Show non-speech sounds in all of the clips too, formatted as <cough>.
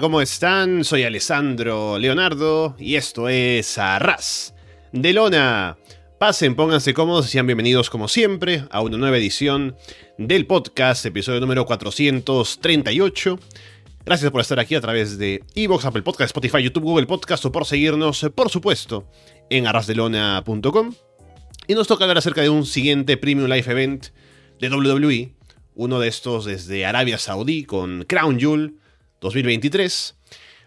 ¿cómo están? Soy Alessandro Leonardo y esto es Arras de Lona. Pasen, pónganse cómodos y sean bienvenidos como siempre a una nueva edición del podcast, episodio número 438. Gracias por estar aquí a través de Evox, Apple Podcast, Spotify, YouTube, Google Podcast o por seguirnos, por supuesto, en arrasdelona.com. Y nos toca hablar acerca de un siguiente Premium Live Event de WWE, uno de estos desde Arabia Saudí con Crown Jewel 2023.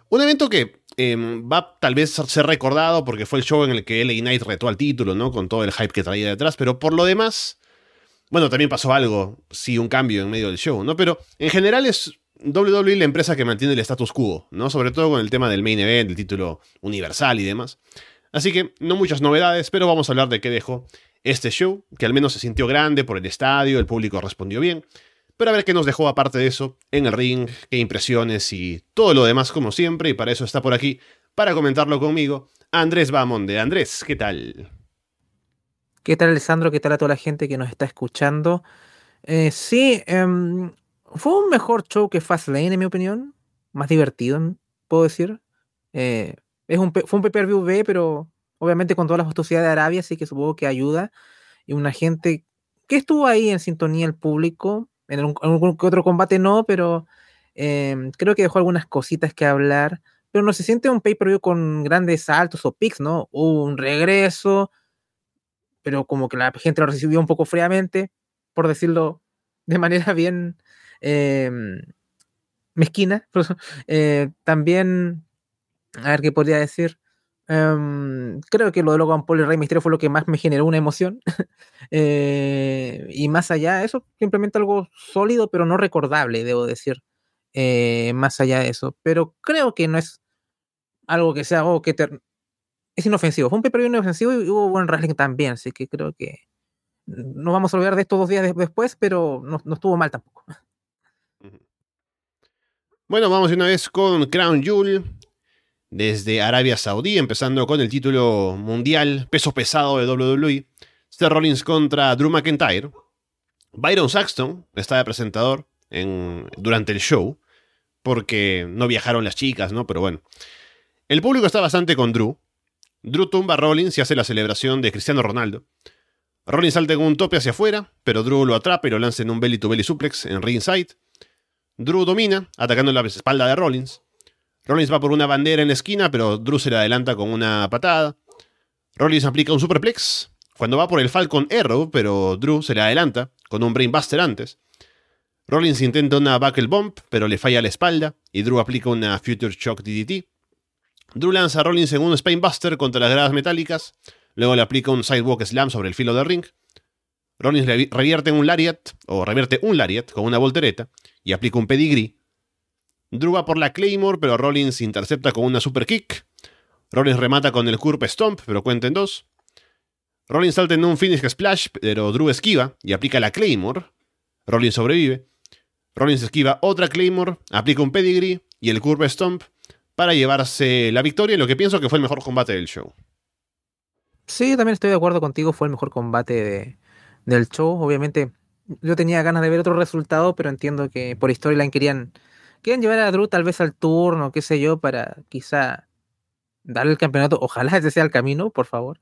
Un evento que em, va tal vez a ser recordado porque fue el show en el que LA Knight retó al título, ¿no? Con todo el hype que traía detrás, pero por lo demás, bueno, también pasó algo, sí, un cambio en medio del show, ¿no? Pero en general es WWE la empresa que mantiene el status quo, ¿no? Sobre todo con el tema del main event, el título universal y demás. Así que no muchas novedades, pero vamos a hablar de qué dejó este show, que al menos se sintió grande por el estadio, el público respondió bien. Pero a ver qué nos dejó aparte de eso en el ring, qué impresiones y todo lo demás como siempre. Y para eso está por aquí, para comentarlo conmigo, Andrés Bamonde. Andrés, ¿qué tal? ¿Qué tal Alessandro? ¿Qué tal a toda la gente que nos está escuchando? Eh, sí, em, fue un mejor show que Fastlane en mi opinión. Más divertido, puedo decir. Eh, es un, fue un pay-per-view B, pero obviamente con todas las astucias de Arabia, así que supongo que ayuda. Y una gente que estuvo ahí en sintonía el público, en algún, otro combate no, pero em, creo que dejó algunas cositas que hablar. Pero no se siente un pay-per-view con grandes saltos o picks, ¿no? Hubo un regreso, pero como que la gente lo recibió un poco fríamente, por decirlo de manera <laughs> bien em, mezquina. <laughs> Eh, también, a ver qué podría decir. Em, creo que lo de Logan Paul y Rey Misterio fue lo que más me generó una emoción. <laughs> Eh, y más allá de eso, simplemente algo sólido, pero no recordable, debo decir. Eh, más allá de eso. Pero creo que no es algo que sea algo que es inofensivo. Fue un pay inofensivo y hubo buen wrestling también, así que creo que no vamos a olvidar de estos dos días después, pero no, no estuvo mal tampoco. Bueno, vamos una vez con Crown Jewel desde Arabia Saudí, empezando con el título mundial peso pesado de WWE. Seth Rollins contra Drew McIntyre. Byron Saxton está de presentador en, durante el show, porque no viajaron las chicas, ¿no? Pero bueno. El público está bastante con Drew. Drew tumba a Rollins y hace la celebración de Cristiano Ronaldo. Rollins salta con un tope hacia afuera, pero Drew lo atrapa y lo lanza en un belly to belly suplex en ringside. Drew domina, atacando la espalda de Rollins. Rollins va por una bandera en la esquina, pero Drew se le adelanta con una patada. Rollins aplica un superplex. Cuando va por el Falcon Arrow, pero Drew se le adelanta con un Brainbuster antes. Rollins intenta una Buckle Bump, pero le falla la espalda, y Drew aplica una Future Shock DDT. Drew lanza a Rollins en un Spainbuster contra las gradas metálicas, luego le aplica un Sidewalk Slam sobre el filo del ring. Rollins revierte un Lariat, o revierte un Lariat con una voltereta, y aplica un Pedigree, Drew va por la Claymore, pero Rollins intercepta con una super kick. Rollins remata con el Curb Stomp, pero cuenta en dos. Rollins salta en un Finish Splash, pero Drew esquiva y aplica la Claymore. Rollins sobrevive. Rollins esquiva otra Claymore, aplica un Pedigree y el Curb Stomp para llevarse la victoria en lo que pienso que fue el mejor combate del show. Sí, también estoy de acuerdo contigo, fue el mejor combate del show. Obviamente, yo tenía ganas de ver otro resultado, pero entiendo que por storyline querían Quieren llevar a Drew tal vez al turno, qué sé yo, para quizá darle el campeonato. Ojalá ese sea el camino, por favor.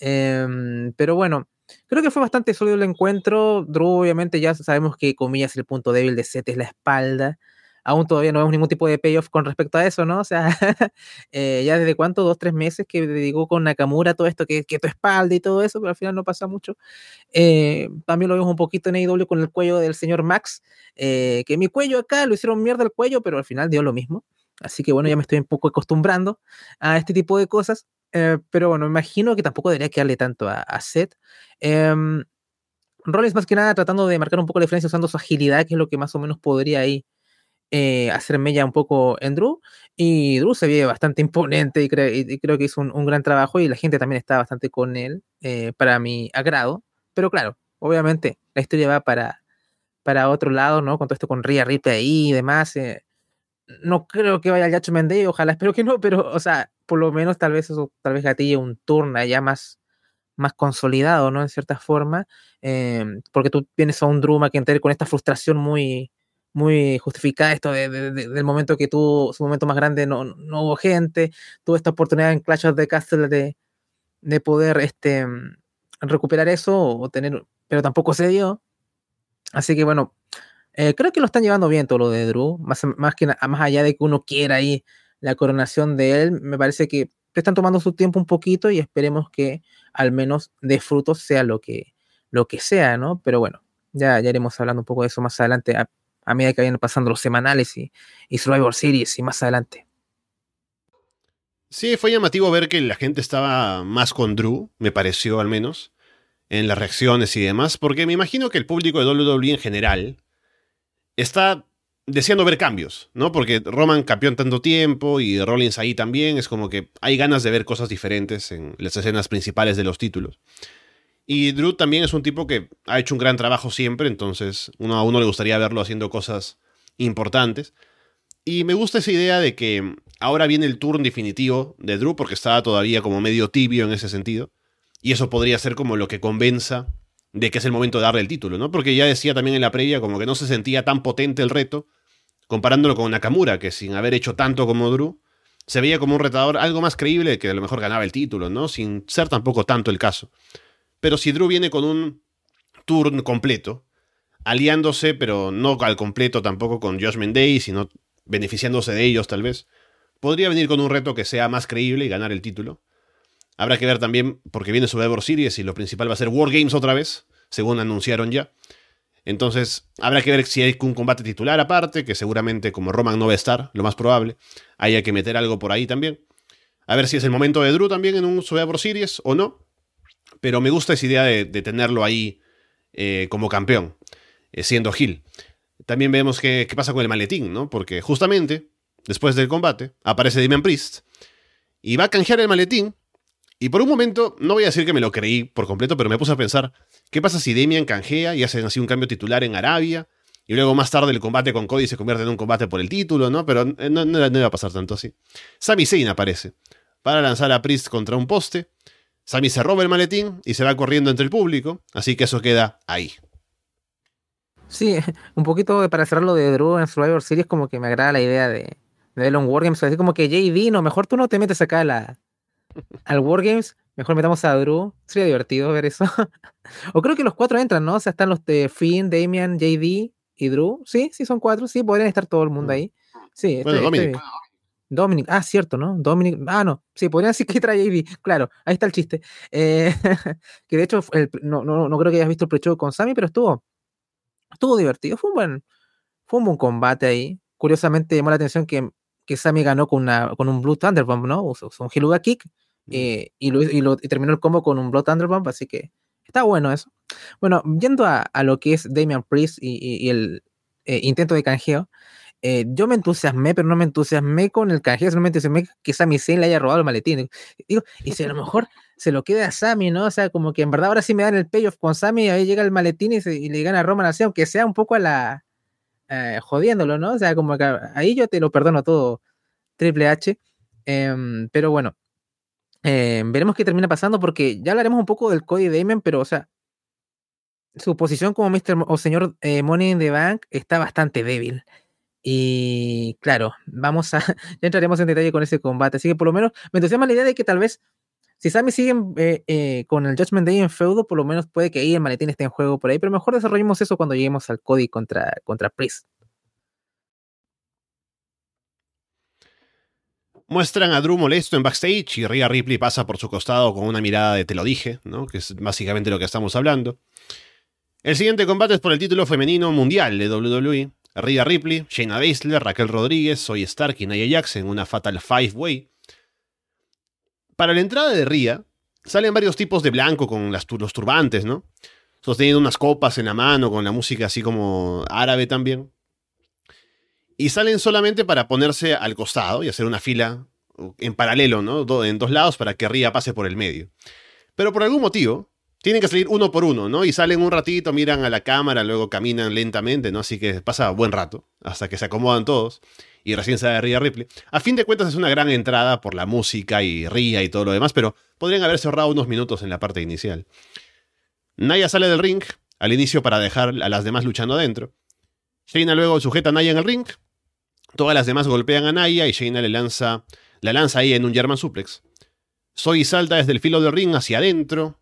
Em, pero bueno, creo que fue bastante sólido el encuentro. Drew, obviamente, ya sabemos que, comillas, el punto débil de Seth es la espalda aún todavía no vemos ningún tipo de payoff con respecto a eso, ¿no? O sea, <laughs> eh, ya desde cuánto, dos, tres meses que dedicó con Nakamura todo esto, que, tu espalda y todo eso, pero al final no pasa mucho. Eh, también lo vemos un poquito en AEW con el cuello del señor Max, eh, que mi cuello acá lo hicieron mierda el cuello, pero al final dio lo mismo. Así que bueno, ya me estoy un poco acostumbrando a este tipo de cosas. pero bueno, imagino que tampoco debería quedarle tanto a, a Seth. Em, Rollins más que nada tratando de marcar un poco la diferencia usando su agilidad, que es lo que más o menos podría ahí eh, hacerme ya un poco en Drew. Y Drew se ve bastante <laughs> imponente y, creo que hizo un, gran trabajo y la gente también está bastante con él eh, para mi agrado. Pero claro, obviamente la historia va para, para otro lado, ¿no? Con todo esto con Rhea Ripley ahí y demás. Eh, no creo que vaya al Yacho Mendey, ojalá <laughs> espero que no, pero, o sea, por lo menos tal vez eso, tal vez gatille un turno ya más, más consolidado, ¿no? En cierta forma, porque tú vienes a un Drew McIntyre con esta frustración muy, muy justificada esto de, del momento que tuvo su momento más grande, no, no hubo gente, tuvo esta oportunidad en Clash of the Castle de, de poder este, recuperar eso o tener, pero tampoco se dio. Así que bueno, eh, creo que lo están llevando bien todo lo de Drew, más, más, que, más allá de que uno quiera ahí la coronación de él, me parece que están tomando su tiempo un poquito y esperemos que al menos de frutos sea lo que, lo que sea, ¿no? Pero bueno, ya, ya iremos hablando un poco de eso más adelante, a, medida que vayan pasando los semanales y, y Survivor Series y más adelante. Sí, fue llamativo ver que la gente estaba más con Drew, me pareció al menos, en las reacciones y demás, porque me imagino que el público de WWE en general está deseando ver cambios, ¿no? Porque Roman campeón tanto tiempo y Rollins ahí también, es como que hay ganas de ver cosas diferentes en las escenas principales de los títulos. Y Drew también es un tipo que ha hecho un gran trabajo siempre, entonces uno, a uno le gustaría verlo haciendo cosas importantes. Y me gusta esa idea de que ahora viene el turno definitivo de Drew, porque estaba todavía como medio tibio en ese sentido. Y eso podría ser como lo que convenza de que es el momento de darle el título, ¿no? Porque ya decía también en la previa como que no se sentía tan potente el reto, comparándolo con Nakamura, que sin haber hecho tanto como Drew, se veía como un retador algo más creíble que a lo mejor ganaba el título, ¿no? Sin ser tampoco tanto el caso. Pero si Drew viene con un turn completo, aliándose, pero no al completo tampoco con Josh Day, sino beneficiándose de ellos tal vez, podría venir con un reto que sea más creíble y ganar el título. Habrá que ver también, porque viene Survivor Series y lo principal va a ser War Games otra vez, según anunciaron ya. Entonces, habrá que ver si hay un combate titular aparte, que seguramente como Roman no va a estar, lo más probable, haya que meter algo por ahí también. A ver si es el momento de Drew también en un Survivor Series o no. Pero me gusta esa idea de, tenerlo ahí eh, como campeón, eh, siendo Hill. También vemos qué, pasa con el maletín, ¿no? Porque justamente, después del combate, aparece Damian Priest y va a canjear el maletín y por un momento, no voy a decir que me lo creí por completo, pero me puse a pensar, ¿qué pasa si Demian canjea y hacen así un cambio titular en Arabia? Y luego más tarde el combate con Cody se convierte en un combate por el título, ¿no? Pero no, no, iba a pasar tanto así. Sami Zayn aparece para lanzar a Priest contra un poste. Sami se roba el maletín y se va corriendo entre el público, así que eso queda ahí. Sí, <laughs> un poquito para cerrar lo de Drew en Survivor Series, como que me agrada la idea de, de Elon Wargames, así como que JD, no, mejor tú no te metes acá a la, al Wargames, mejor metamos a Drew. Sería divertido ver eso. <laughs> o creo que los cuatro entran, ¿no? O sea, están los de Finn, Damian, JD y Drew. Sí, sí, son cuatro. Sí, podrían estar todo el mundo mm. ahí. Sí, bueno, Dominic. Dominic, ah, cierto, ¿no? Dominic, ah, no, sí, podrían decir que trae JD, claro, ahí está el chiste. Eh, <laughs> que de hecho, no, no, no, creo que hayas visto el pre con Sammy, pero estuvo, estuvo divertido, fue un buen, fue un buen combate ahí. Curiosamente llamó la atención que, que Sammy ganó con, una, con un Blue Thunderbomb, ¿no? Usó un Hiluga Kick, eh, y, lo, terminó el combo con un Blood Thunderbomb, así que está bueno eso. Bueno, yendo a, lo que es Damian Priest y, el eh, intento de canjeo, eh, yo me entusiasmé, pero no me entusiasmé con el solamente se me que Sami Zayn le haya robado el maletín. Digo, y si a lo mejor se lo queda a Sami, ¿no? O sea, como que en verdad ahora sí me dan el payoff con Sami, ahí llega el maletín y, le gana a Roman así, aunque sea un poco a la... jodiéndolo, ¿no? O sea, como que ahí yo te lo perdono todo, Triple H. Em, pero bueno, eh, veremos qué termina pasando porque ya hablaremos un poco del Cody Damon, pero o sea, su posición como Mr. o señor eh, Money in the Bank está bastante débil. Y claro, vamos a, <laughs> ya entraremos en detalle con ese combate. Así que por lo menos me entusiasma la idea de que tal vez, si Sammy sigue eh, con el Judgment Day en feudo, por lo menos puede que ahí el maletín esté en juego por ahí. Pero mejor desarrollemos eso cuando lleguemos al Cody contra, contra Priest. Muestran a Drew molesto en backstage y Rhea Ripley pasa por su costado con una mirada de te lo dije, ¿no? que es básicamente lo que estamos hablando. El siguiente combate es por el título femenino mundial de WWE. Rhea Ripley, Shayna Baszler, Raquel Rodríguez, Soy Stark y Nia Jax en una Fatal Five Way. Para la entrada de Rhea, salen varios tipos de blanco con las, los turbantes, ¿no? Sosteniendo unas copas en la mano, con la música así como árabe también y salen solamente para ponerse al costado y hacer una fila en paralelo, ¿no? En dos lados para que Ría pase por el medio. Pero por algún motivo, tienen que salir uno por uno, ¿no? Y salen un ratito, miran a la cámara, luego caminan lentamente, ¿no? Así que pasa buen rato, hasta que se acomodan todos y recién sale Ría Ripley. A fin de cuentas es una gran entrada por la música y Ría y todo lo demás, pero podrían haberse ahorrado unos minutos en la parte inicial. Naya sale del ring al inicio para dejar a las demás luchando adentro. Shayna luego sujeta a Naya en el ring. Todas las demás golpean a Naya y Shayna le lanza, la lanza ahí en un German suplex. Soy salta desde el filo del ring hacia adentro,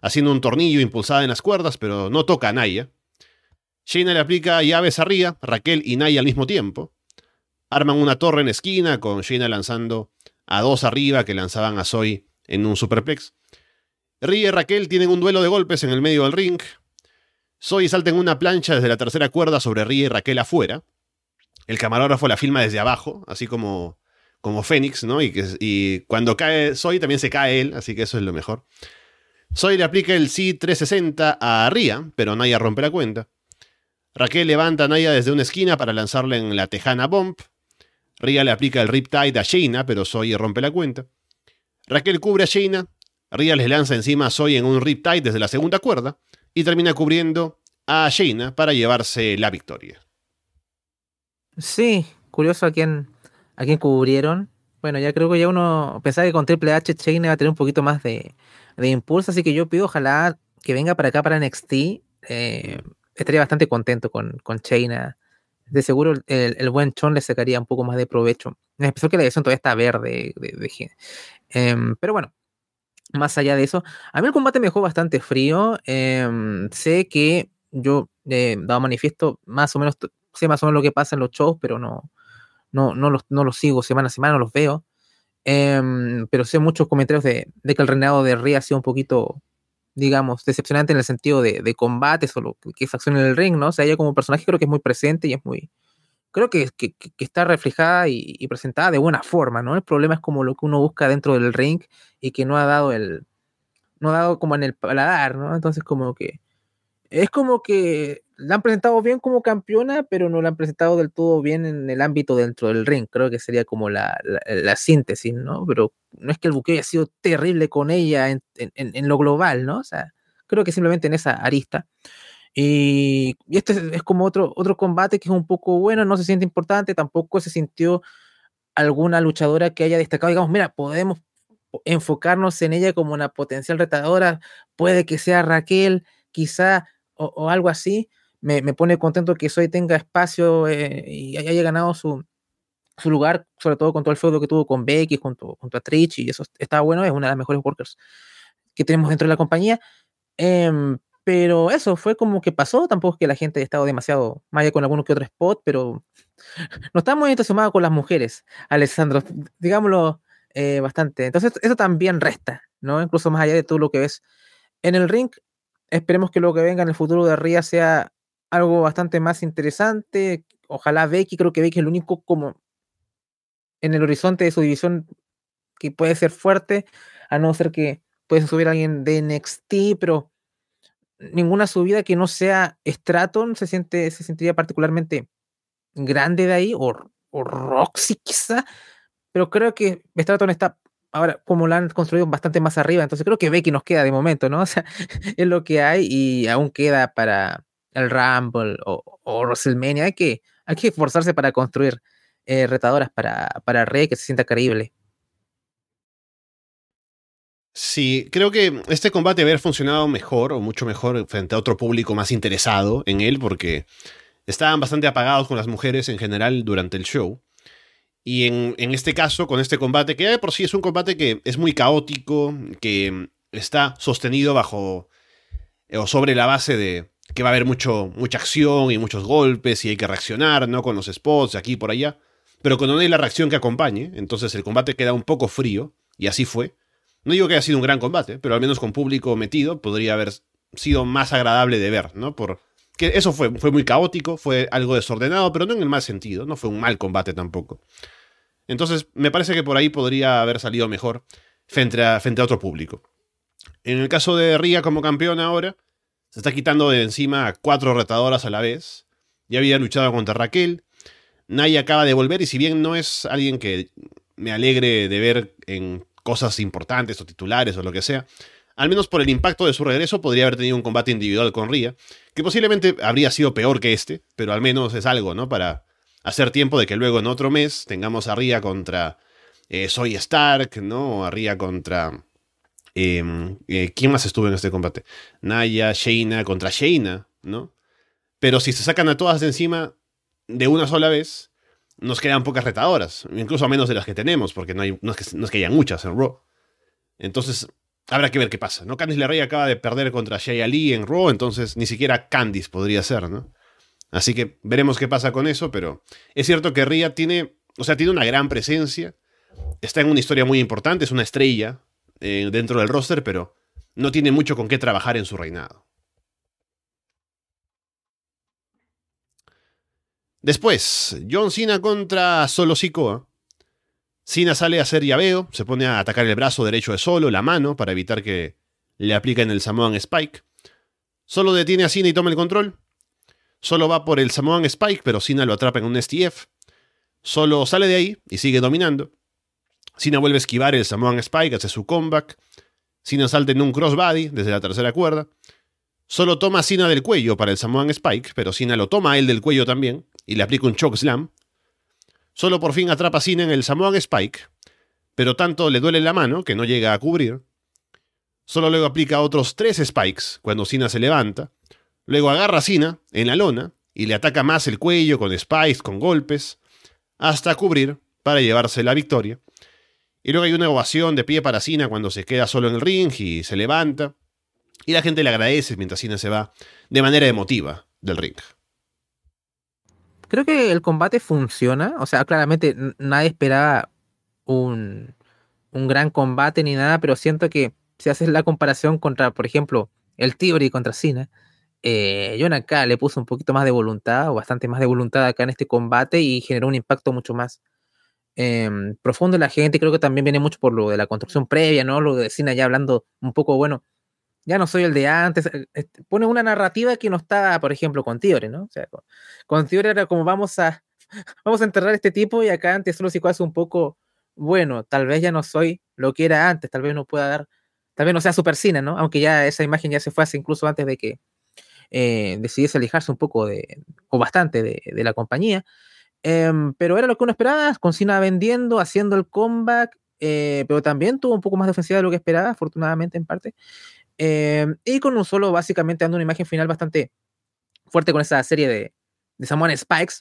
haciendo un tornillo impulsada en las cuerdas, pero no toca a Naya. Shayna le aplica llaves a Ria, Raquel y Naya al mismo tiempo. Arman una torre en esquina con Shayna lanzando a dos arriba que lanzaban a Soy en un superplex. Ria y Raquel tienen un duelo de golpes en el medio del ring. Soy salta en una plancha desde la tercera cuerda sobre Ria y Raquel afuera. El camarógrafo la filma desde abajo, así como, como Fénix, ¿no? Y, que, y cuando cae Soy también se cae él, así que eso es lo mejor. Soy le aplica el C360 a Ria, pero Naya rompe la cuenta. Raquel levanta a Naya desde una esquina para lanzarle en la tejana bomb. Ria le aplica el Riptide a Shayna, pero Soy rompe la cuenta. Raquel cubre a Shayna. Ria les lanza encima a Soy en un Riptide desde la segunda cuerda y termina cubriendo a Shayna para llevarse la victoria. Sí, curioso a quién, a quién cubrieron. Bueno, ya creo que ya uno pensaba que con Triple H Shayna iba a tener un poquito más de, de impulso, así que yo pido ojalá que venga para acá para NXT. Eh, estaría bastante contento con, con Shayna. De seguro el, buen Chon le sacaría un poco más de provecho. En especial que la edición todavía está verde. De, em, pero bueno, más allá de eso, a mí el combate me dejó bastante frío. Em, sé que yo he dado manifiesto más o menos, sé más o menos lo que pasa en los shows, pero no, no, no, los, no los sigo semana a semana, no los veo. Em, pero sé muchos comentarios de, que el reinado de Rhea ha sido un poquito, digamos, decepcionante en el sentido de, de combates o lo que es acción en el ring, ¿no? O sea, ella como personaje creo que es muy presente y es muy. Creo que, que, está reflejada y, presentada de buena forma, ¿no? El problema es como lo que uno busca dentro del ring y que no ha dado el. No ha dado como en el paladar, ¿no? Entonces, como que. Es como que la han presentado bien como campeona, pero no la han presentado del todo bien en el ámbito dentro del ring. Creo que sería como la, la, síntesis, ¿no? Pero no es que el buqueo haya sido terrible con ella en, en, lo global, ¿no? O sea, creo que simplemente en esa arista. Y, este es, como otro, otro combate que es un poco bueno, no se siente importante, tampoco se sintió alguna luchadora que haya destacado, digamos, mira, podemos enfocarnos en ella como una potencial retadora, puede que sea Raquel, quizá, o, o algo así, me, pone contento que Soy tenga espacio eh, y haya ganado su, su, lugar, sobre todo con todo el feudo que tuvo con Becky, junto, junto a Trish, y eso está bueno, es una de las mejores workers que tenemos dentro de la compañía. Em, pero eso fue como que pasó, tampoco es que la gente haya estado demasiado maya con alguno que otro spot, pero <laughs> no estamos muy entusiasmados con las mujeres, Alessandro, digámoslo eh, bastante. Entonces, eso también resta, ¿no? Incluso más allá de todo lo que ves en el ring, esperemos que lo que venga en el futuro de Ría sea algo bastante más interesante. Ojalá Becky, creo que Becky es el único como en el horizonte de su división que puede ser fuerte, a no ser que puede subir a alguien de NXT, pero ninguna subida que no sea Straton se siente, se sentiría particularmente grande de ahí, o, o Roxy quizá, pero creo que Straton está ahora como la han construido bastante más arriba, entonces creo que Becky nos queda de momento, ¿no? <laughs> O sea, es lo que hay y aún queda para el Rumble o, o WrestleMania. Hay que, hay que esforzarse para construir eh, retadoras para, para Rey que se sienta creíble. Sí, creo que este combate haber funcionado mejor o mucho mejor frente a otro público más interesado en él porque estaban bastante apagados con las mujeres en general durante el show. Y en, en, este caso, con este combate, que de por sí es un combate que es muy caótico, que está sostenido bajo o sobre la base de, que va a haber mucho, mucha acción y muchos golpes y hay que reaccionar, ¿no? Con los spots aquí y por allá. Pero cuando no hay la reacción que acompañe, entonces el combate queda un poco frío, y así fue. No digo que haya sido un gran combate, pero al menos con público metido podría haber sido más agradable de ver, ¿no? Por, que eso fue, fue muy caótico, fue algo desordenado, pero no en el mal sentido, no fue un mal combate tampoco. Entonces, me parece que por ahí podría haber salido mejor frente a, frente a otro público. En el caso de Ria como campeón ahora, se está quitando de encima a cuatro retadoras a la vez. Ya había luchado contra Raquel. Naya acaba de volver y si bien no es alguien que me alegre de ver en cosas importantes o titulares o lo que sea, al menos por el impacto de su regreso podría haber tenido un combate individual con Ria, que posiblemente habría sido peor que este, pero al menos es algo, ¿no? Para hacer tiempo de que luego en otro mes tengamos a Ria contra eh, Soy Stark, ¿no? O a Ria contra Em, eh, ¿Quién más estuvo en este combate? Naya, Shayna contra Shayna, ¿no? Pero si se sacan a todas de encima, de una sola vez, nos quedan pocas retadoras, incluso menos de las que tenemos, porque no, hay, es, que, no es haya muchas en Raw. Entonces, habrá que ver qué pasa, ¿no? Candice LeRae acaba de perder contra Shea Ali en Raw, entonces ni siquiera Candice podría ser, ¿no? Así que veremos qué pasa con eso, pero es cierto que Rhea tiene, o sea, tiene una gran presencia, está en una historia muy importante, es una estrella eh, dentro del roster, pero no tiene mucho con qué trabajar en su reinado. Después, John Cena contra Solo Sikoa. Cena sale a hacer llaveo, se pone a atacar el brazo derecho de Solo, la mano, para evitar que le apliquen el Samoan Spike. Solo detiene a Cena y toma el control. Solo va por el Samoan Spike, pero Cena lo atrapa en un STF. Solo sale de ahí y sigue dominando. Cena vuelve a esquivar el Samoan Spike, hace su comeback. Cena salta en un crossbody desde la tercera cuerda. Solo toma a Cena del cuello para el Samoan Spike, pero Cena lo toma él del cuello también y le aplica un choke slam. Solo por fin atrapa a Cena en el Samoan Spike, pero tanto le duele la mano que no llega a cubrir. Solo luego aplica otros tres spikes cuando Cena se levanta. Luego agarra a Cena en la lona y le ataca más el cuello con spikes, con golpes, hasta cubrir para llevarse la victoria. Y luego hay una ovación de pie para Cena cuando se queda solo en el ring y se levanta. Y la gente le agradece mientras Cena se va de manera emotiva del ring. Creo que el combate funciona. O sea, claramente nadie esperaba un, un gran combate ni nada, pero siento que si haces la comparación contra, por ejemplo, el Theory contra Cena, eh, John acá le puso un poquito más de voluntad, o bastante más de voluntad acá en este combate y generó un impacto mucho más em, profundo en la gente. Creo que también viene mucho por lo de la construcción previa, ¿no? Lo de Cena ya hablando un poco, bueno, ya no soy el de antes. Eh, este, pone una narrativa que no está, por ejemplo, con Tiore, ¿no? O sea, con, Tiore era como vamos a, <laughs> vamos a enterrar este tipo y acá antes solo si hace un poco, bueno, tal vez ya no soy lo que era antes, tal vez no pueda dar, tal vez no sea super cine, ¿no? Aunque ya esa imagen ya se fue hace incluso antes de que eh, decidiese alejarse un poco de, o bastante de, la compañía. Em, pero era lo que uno esperaba, con Cena vendiendo, haciendo el comeback, eh, pero también tuvo un poco más de ofensiva de lo que esperaba, afortunadamente en parte. Em, y con un solo, básicamente, dando una imagen final bastante fuerte con esa serie de, de Samoan Spikes.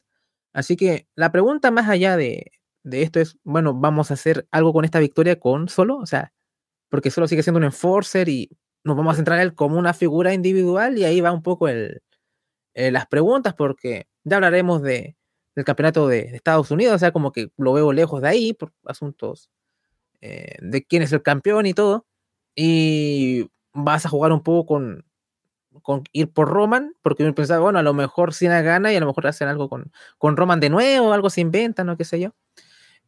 Así que la pregunta más allá de, de, esto es, bueno, vamos a hacer algo con esta victoria con solo, o sea, porque solo sigue siendo un enforcer y nos vamos a centrar en él como una figura individual y ahí va un poco el, eh, las preguntas porque ya hablaremos de, del campeonato de, Estados Unidos, o sea, como que lo veo lejos de ahí por asuntos eh, de quién es el campeón y todo. Y vas a jugar un poco con, con ir por Roman, porque uno pensaba, bueno, a lo mejor Cena gana y a lo mejor hacen algo con, con Roman de nuevo, algo se inventan, o qué sé yo.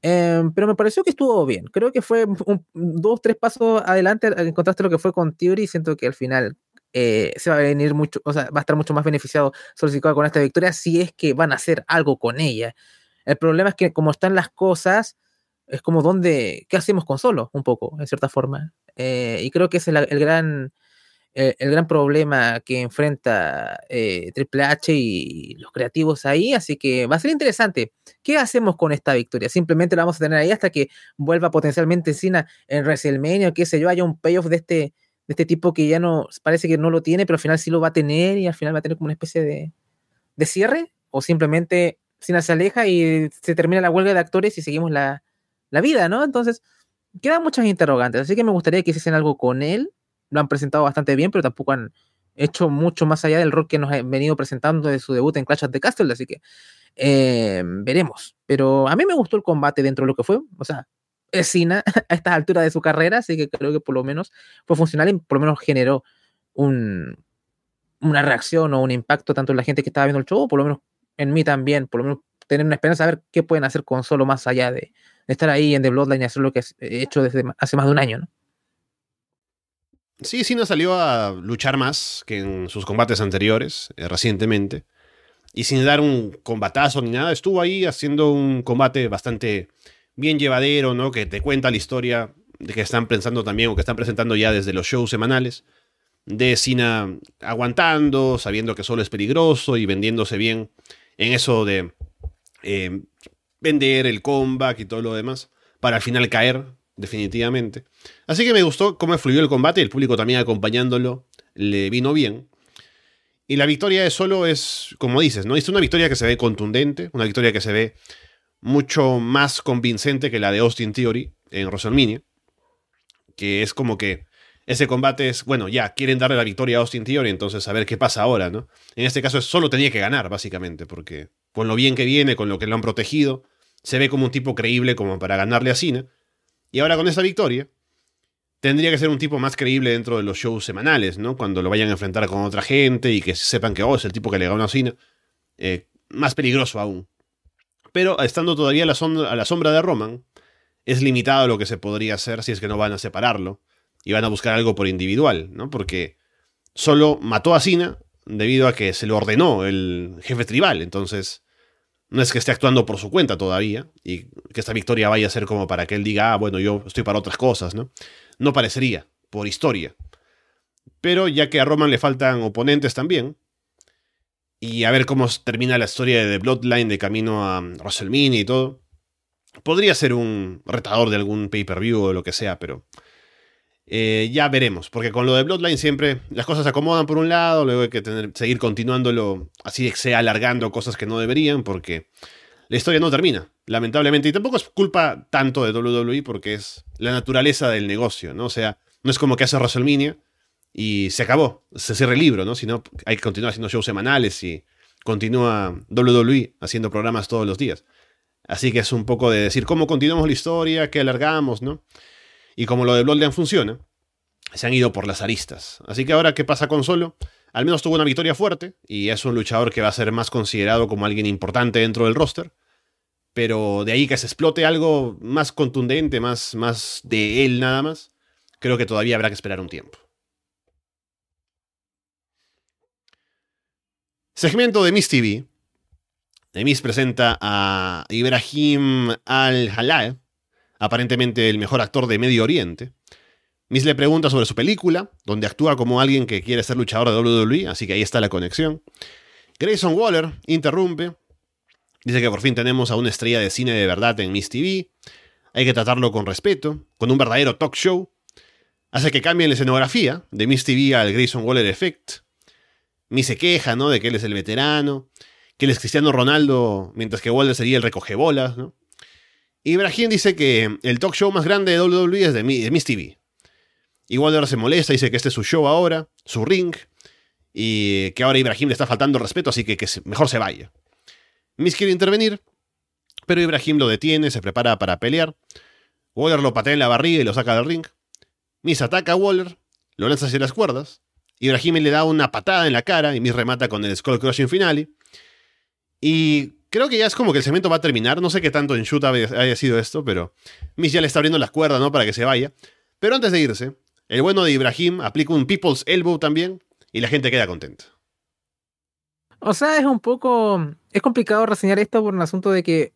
Em, pero me pareció que estuvo bien. Creo que fue un, dos, tres pasos adelante en contraste lo que fue con Theory. Siento que al final eh, se va a venir mucho, o sea, va a estar mucho más beneficiado Solicitado con esta victoria si es que van a hacer algo con ella. El problema es que como están las cosas, es como donde, ¿qué hacemos con solo? Un poco, en cierta forma. Eh, y creo que ese es el, gran, eh, el, gran problema que enfrenta Triple H y los creativos ahí, así que va a ser interesante. ¿Qué hacemos con esta victoria? Simplemente la vamos a tener ahí hasta que vuelva potencialmente Cena en WrestleMania o qué sé yo, haya un payoff de este, de este tipo que ya no, parece que no lo tiene, pero al final sí lo va a tener y al final va a tener como una especie de, de cierre, o simplemente Cena se aleja y se termina la huelga de actores y seguimos la, la vida, ¿no? Entonces, quedan muchas interrogantes, así que me gustaría que hiciesen algo con él. Lo han presentado bastante bien, pero tampoco han hecho mucho más allá del rol que nos han venido presentando de su debut en Clash of the Castle, así que eh, veremos. Pero a mí me gustó el combate dentro de lo que fue, o sea, Cena <laughs> a estas alturas de su carrera, así que creo que por lo menos fue funcional y por lo menos generó un, una reacción o un impacto tanto en la gente que estaba viendo el show, por lo menos en mí también, por lo menos tener una esperanza de ver qué pueden hacer con solo más allá de, estar ahí en The Bloodline y hacer lo que he hecho desde hace más de un año, ¿no? Sí, no salió a luchar más que en sus combates anteriores, eh, recientemente. Y sin dar un combatazo ni nada, estuvo ahí haciendo un combate bastante bien llevadero, ¿no? Que te cuenta la historia de que están pensando también o que están presentando ya desde los shows semanales. De Cena aguantando, sabiendo que solo es peligroso y vendiéndose bien en eso de eh, vender el comeback y todo lo demás, para al final caer, definitivamente. Así que me gustó cómo fluyó el combate, el público también acompañándolo le vino bien. Y la victoria de solo es, como dices, ¿no? Es una victoria que se ve contundente, una victoria que se ve mucho más convincente que la de Austin Theory en WrestleMania. Que es como que ese combate es, bueno, ya, quieren darle la victoria a Austin Theory, entonces a ver qué pasa ahora, ¿no? En este caso solo tenía que ganar, básicamente, porque con lo bien que viene, con lo que lo han protegido, se ve como un tipo creíble como para ganarle a Cena. Y ahora con esa victoria, tendría que ser un tipo más creíble dentro de los shows semanales, ¿no? Cuando lo vayan a enfrentar con otra gente y que sepan que, oh, es el tipo que le ganó a Cena. Eh, más peligroso aún. Pero estando todavía a la, sombra, de Roman, es limitado lo que se podría hacer si es que no van a separarlo y van a buscar algo por individual, ¿no? Porque solo mató a Cena debido a que se lo ordenó el jefe tribal, entonces no es que esté actuando por su cuenta todavía y que esta victoria vaya a ser como para que él diga, ah, bueno, yo estoy para otras cosas, ¿no? No parecería, por historia. Pero ya que a Roman le faltan oponentes también, y a ver cómo termina la historia de The Bloodline de camino a WrestleMania y todo, podría ser un retador de algún pay-per-view o lo que sea, pero eh, ya veremos, porque con lo de Bloodline siempre las cosas se acomodan por un lado, luego hay que seguir continuándolo así sea alargando cosas que no deberían, porque la historia no termina, lamentablemente. Y tampoco es culpa tanto de WWE porque es la naturaleza del negocio, ¿no? O sea, no es como que hace WrestleMania y se acabó, se cierra el libro, ¿no? Sino hay que continuar haciendo shows semanales y continúa WWE haciendo programas todos los días. Así que es un poco de decir cómo continuamos la historia, qué alargamos, ¿no? Y como lo de Bloodline funciona, se han ido por las aristas. Así que ahora, ¿qué pasa con Solo? Al menos tuvo una victoria fuerte y es un luchador que va a ser más considerado como alguien importante dentro del roster. Pero de ahí que se explote algo más contundente, más, más de él nada más, creo que todavía habrá que esperar un tiempo. Segmento de Miss TV. Miss presenta a Ibrahim Al-Halal, aparentemente el mejor actor de Medio Oriente. Miss le pregunta sobre su película, donde actúa como alguien que quiere ser luchador de WWE, así que ahí está la conexión. Grayson Waller interrumpe, dice que por fin tenemos a una estrella de cine de verdad en Miss TV, hay que tratarlo con respeto, con un verdadero talk show. Hace que cambien la escenografía de Miss TV al Grayson Waller Effect. Miss se queja, ¿no? De que él es el veterano, que él es Cristiano Ronaldo, mientras que Waller sería el recogebolas, ¿no? Ibrahim dice que el talk show más grande de WWE es de Miss TV. Y Waller se molesta, dice que este es su show ahora, su ring, y que ahora Ibrahim le está faltando respeto, así que, que mejor se vaya. Miss quiere intervenir, pero Ibrahim lo detiene, se prepara para pelear. Waller lo patea en la barriga y lo saca del ring. Miss ataca a Waller, lo lanza hacia las cuerdas. Ibrahim le da una patada en la cara y Miss remata con el Skull Crushing Finale. Y creo que ya es como que el segmento va a terminar. No sé qué tanto en shoot haya sido esto, pero Miss ya le está abriendo las cuerdas, ¿no? Para que se vaya. Pero antes de irse, el bueno de Ibrahim aplica un People's Elbow también y la gente queda contenta. O sea, es un poco. Es complicado reseñar esto por un asunto de que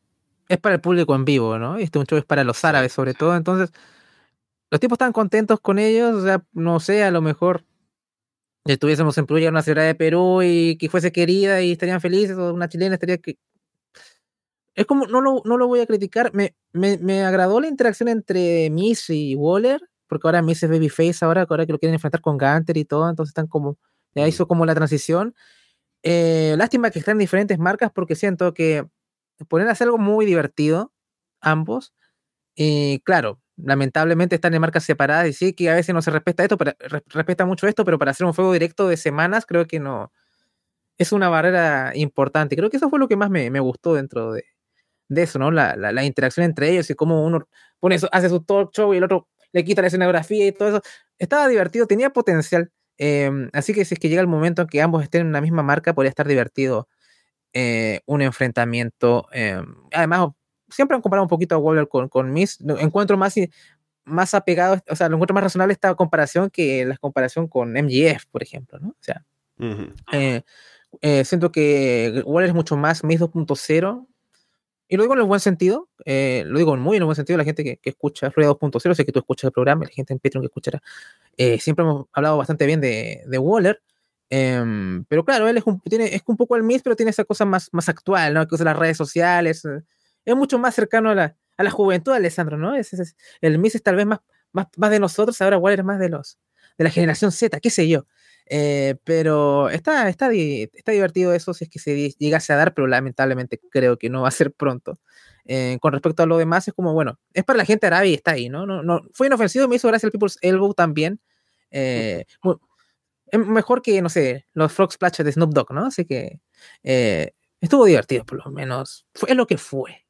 es para el público en vivo, ¿no? Este un show es para los árabes, sobre todo. Entonces, los tipos están contentos con ellos. O sea, no sé, a lo mejor estuviésemos en Perugia, una ciudad de Perú, y que fuese querida y estarían felices, o una chilena estaría que, es como, no lo, no lo voy a criticar, me, me, me, agradó la interacción entre Miss y Waller, porque ahora Miss es Babyface, ahora, ahora que lo quieren enfrentar con Gunter y todo, entonces están como, ya hizo como la transición. Eh, lástima que están en diferentes marcas porque siento que ponen a hacer algo muy divertido, ambos, y claro, lamentablemente están en marcas separadas y sí que a veces no se respeta esto, pero, respeta mucho esto, pero para hacer un juego directo de semanas creo que no, es una barrera importante. Creo que eso fue lo que más me, gustó dentro de, eso, ¿no? La, la, interacción entre ellos y cómo uno pone eso, hace su talk show y el otro le quita la escenografía y todo eso. Estaba divertido, tenía potencial. Em, así que si es que llega el momento en que ambos estén en la misma marca, podría estar divertido eh, un enfrentamiento. Em, además, siempre han comparado un poquito a Waller con, con Miss. Encuentro más, más apegado, o sea, lo encuentro más razonable esta comparación que la comparación con MGF, por ejemplo, ¿no? O sea, eh, eh, siento que Waller es mucho más Miss 2.0 y lo digo en el buen sentido, eh, lo digo muy en el buen sentido, la gente que, que escucha Rueda 2.0, sé que tú escuchas el programa, la gente en Patreon que escuchará, eh, siempre hemos hablado bastante bien de, de Waller, em, pero claro, él es un, tiene, es un poco el Miss, pero tiene esa cosa más, más actual, ¿no? Que usa las redes sociales, eh, es mucho más cercano a la, a la juventud, Alessandro, ¿no? Es, es, el Miss es tal vez más, más, más de nosotros, ahora Waller es más de los de la generación Z, qué sé yo. Eh, pero está, está, está divertido eso si es que se llegase a dar, pero lamentablemente creo que no va a ser pronto. Eh, con respecto a lo demás, es como, bueno, es para la gente árabe y está ahí, ¿no? no, no fue inofensivo, me hizo gracia el People's Elbow también. Eh, mejor que, no sé, los Frog Splash de Snoop Dogg, ¿no? Así que estuvo divertido, por lo menos. Fue lo que fue.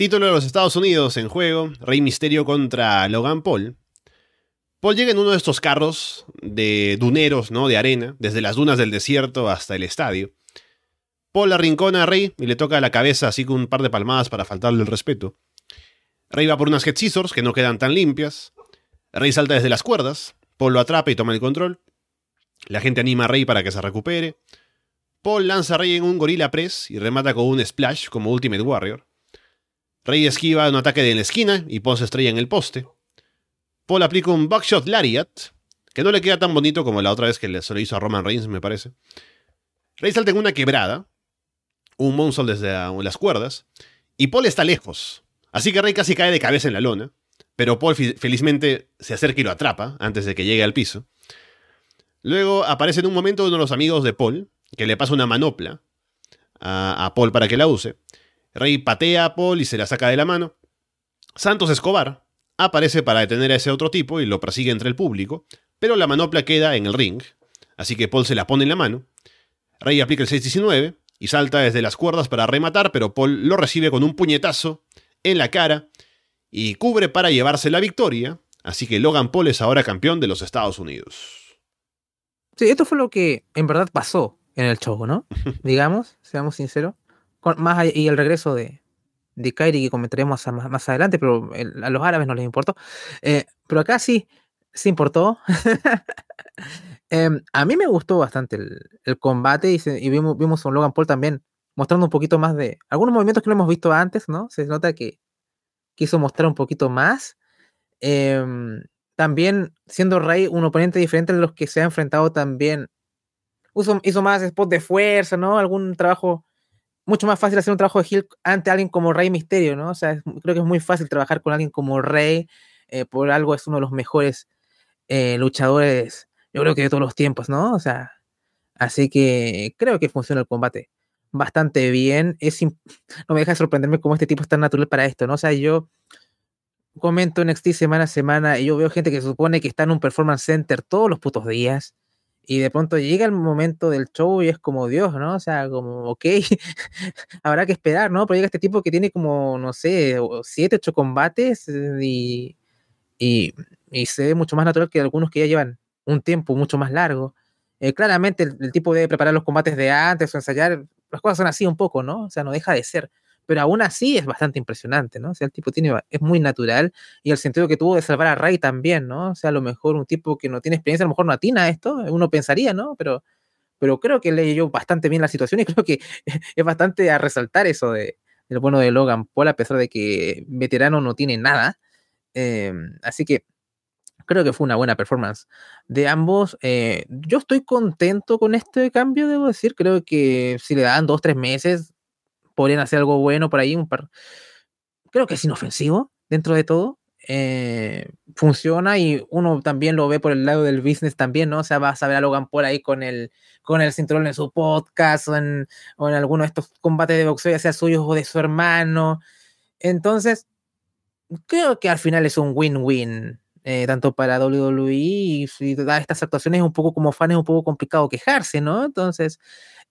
Título de los Estados Unidos en juego, Rey Misterio contra Logan Paul. Paul llega en uno de estos carros de duneros, ¿no? De arena, desde las dunas del desierto hasta el estadio. Paul arrincona a Rey y le toca la cabeza así con un par de palmadas para faltarle el respeto. Rey va por unas head scissors que no quedan tan limpias. Rey salta desde las cuerdas. Paul lo atrapa y toma el control. La gente anima a Rey para que se recupere. Paul lanza a Rey en un gorila press y remata con un splash como Ultimate Warrior. Rey esquiva un ataque de la esquina y Paul se estrella en el poste. Paul aplica un Buckshot Lariat, que no le queda tan bonito como la otra vez que se lo hizo a Roman Reigns, me parece. Rey salta en una quebrada, un monstruo desde las cuerdas, y Paul está lejos. Así que Rey casi cae de cabeza en la lona, pero Paul felizmente se acerca y lo atrapa antes de que llegue al piso. Luego aparece en un momento uno de los amigos de Paul, que le pasa una manopla a, a Paul para que la use. Rey patea a Paul y se la saca de la mano. Santos Escobar aparece para detener a ese otro tipo y lo persigue entre el público, pero la manopla queda en el ring, así que Paul se la pone en la mano. Rey aplica el 619 y salta desde las cuerdas para rematar, pero Paul lo recibe con un puñetazo en la cara y cubre para llevarse la victoria, así que Logan Paul es ahora campeón de los Estados Unidos. Sí, esto fue lo que en verdad pasó en el show, ¿no? <laughs> Digamos, seamos sinceros más y el regreso de, de Kairi que comentaremos más, adelante, pero a los árabes no les importó. Eh, pero acá sí, sí importó. <laughs> Em, a mí me gustó bastante el, combate y, vimos, vimos un Logan Paul también mostrando un poquito más de algunos movimientos que no hemos visto antes, ¿no? Se nota que quiso mostrar un poquito más. Em, también siendo Rey un oponente diferente a los que se ha enfrentado también. hizo más spot de fuerza, ¿no? Algún trabajo mucho más fácil hacer un trabajo de Hill ante alguien como Rey Misterio, ¿no? O sea, creo que es muy fácil trabajar con alguien como Rey, eh, por algo es uno de los mejores eh, luchadores, yo creo que de todos los tiempos, ¿no? O sea, así que creo que funciona el combate bastante bien. Es <laughs> no me deja de sorprenderme cómo este tipo es tan natural para esto, ¿no? O sea, yo comento NXT semana a semana y yo veo gente que se supone que está en un performance center todos los putos días y de pronto llega el momento del show y es como Dios, ¿no? O sea, como, ok, <laughs> habrá que esperar, ¿no? Pero llega este tipo que tiene como, no sé, siete, ocho combates eh, y, y, se ve mucho más natural que algunos que ya llevan un tiempo mucho más largo. Eh, claramente el, el, tipo debe preparar los combates de antes o ensayar, las cosas son así un poco, ¿no? O sea, no deja de ser pero aún así es bastante impresionante, ¿no? O sea, el tipo tiene, es muy natural y el sentido que tuvo de salvar a Ray también, ¿no? O sea, a lo mejor un tipo que no tiene experiencia, a lo mejor no atina esto, uno pensaría, ¿no? Pero, pero creo que leyó bastante bien la situación y <laughs> creo que es bastante a resaltar eso de, lo bueno de Logan Paul, a pesar de que veterano no tiene nada. Em, así que creo que fue una buena performance de ambos. Eh, yo estoy contento con este cambio, debo decir. Creo que si le dan dos, tres meses, podrían hacer algo bueno por ahí. Un par... Creo que es inofensivo dentro de todo. Eh, funciona y uno también lo ve por el lado del business también, ¿no? O sea, vas a ver a Logan por ahí con el, con el cinturón en su podcast o en, o alguno de estos combates de boxeo, ya sea suyos o de su hermano. Entonces, creo que al final es un win-win. Eh, tanto para WWE y si da estas actuaciones un poco como fan es un poco complicado quejarse, ¿no? Entonces,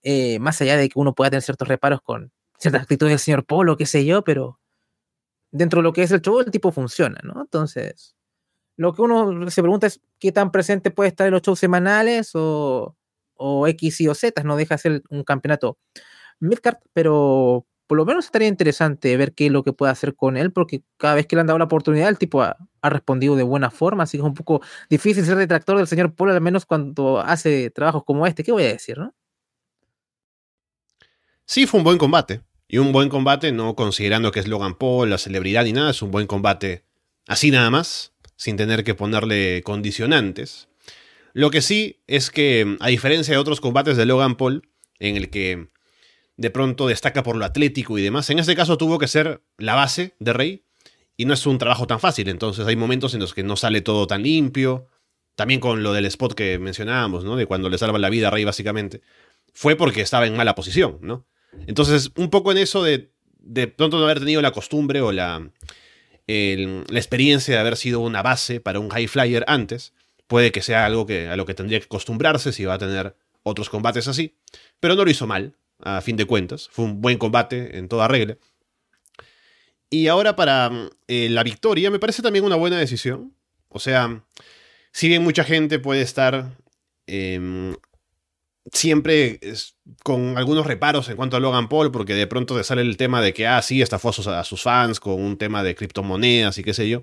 eh, más allá de que uno pueda tener ciertos reparos con, cierta actitud del señor Polo, qué sé yo, pero dentro de lo que es el show, el tipo funciona, ¿no? Entonces, lo que uno se pregunta es qué tan presente puede estar en los shows semanales o, o X y o Z, no deja de ser un campeonato midcard, pero por lo menos estaría interesante ver qué es lo que puede hacer con él, porque cada vez que le han dado la oportunidad, el tipo ha, ha respondido de buena forma, así que es un poco difícil ser detractor del señor Polo, al menos cuando hace trabajos como este, ¿qué voy a decir, no? Sí, fue un buen combate. Y un buen combate, no considerando que es Logan Paul, la celebridad ni nada, es un buen combate así nada más, sin tener que ponerle condicionantes. Lo que sí es que, a diferencia de otros combates de Logan Paul, en el que de pronto destaca por lo atlético y demás, en este caso tuvo que ser la base de Rey y no es un trabajo tan fácil, entonces hay momentos en los que no sale todo tan limpio. También con lo del spot que mencionábamos, ¿no? De cuando le salva la vida a Rey, básicamente. Fue porque estaba en mala posición, ¿no? Entonces, un poco en eso de pronto no haber tenido la costumbre o la, la experiencia de haber sido una base para un high flyer antes, puede que sea algo que, a lo que tendría que acostumbrarse si va a tener otros combates así. Pero no lo hizo mal, a fin de cuentas. Fue un buen combate en toda regla. Y ahora para eh, la victoria me parece también una buena decisión. O sea, si bien mucha gente puede estar em, siempre con algunos reparos en cuanto a Logan Paul, porque de pronto te sale el tema de que, ah, sí, estafó a sus, a sus fans con un tema de criptomonedas y qué sé yo.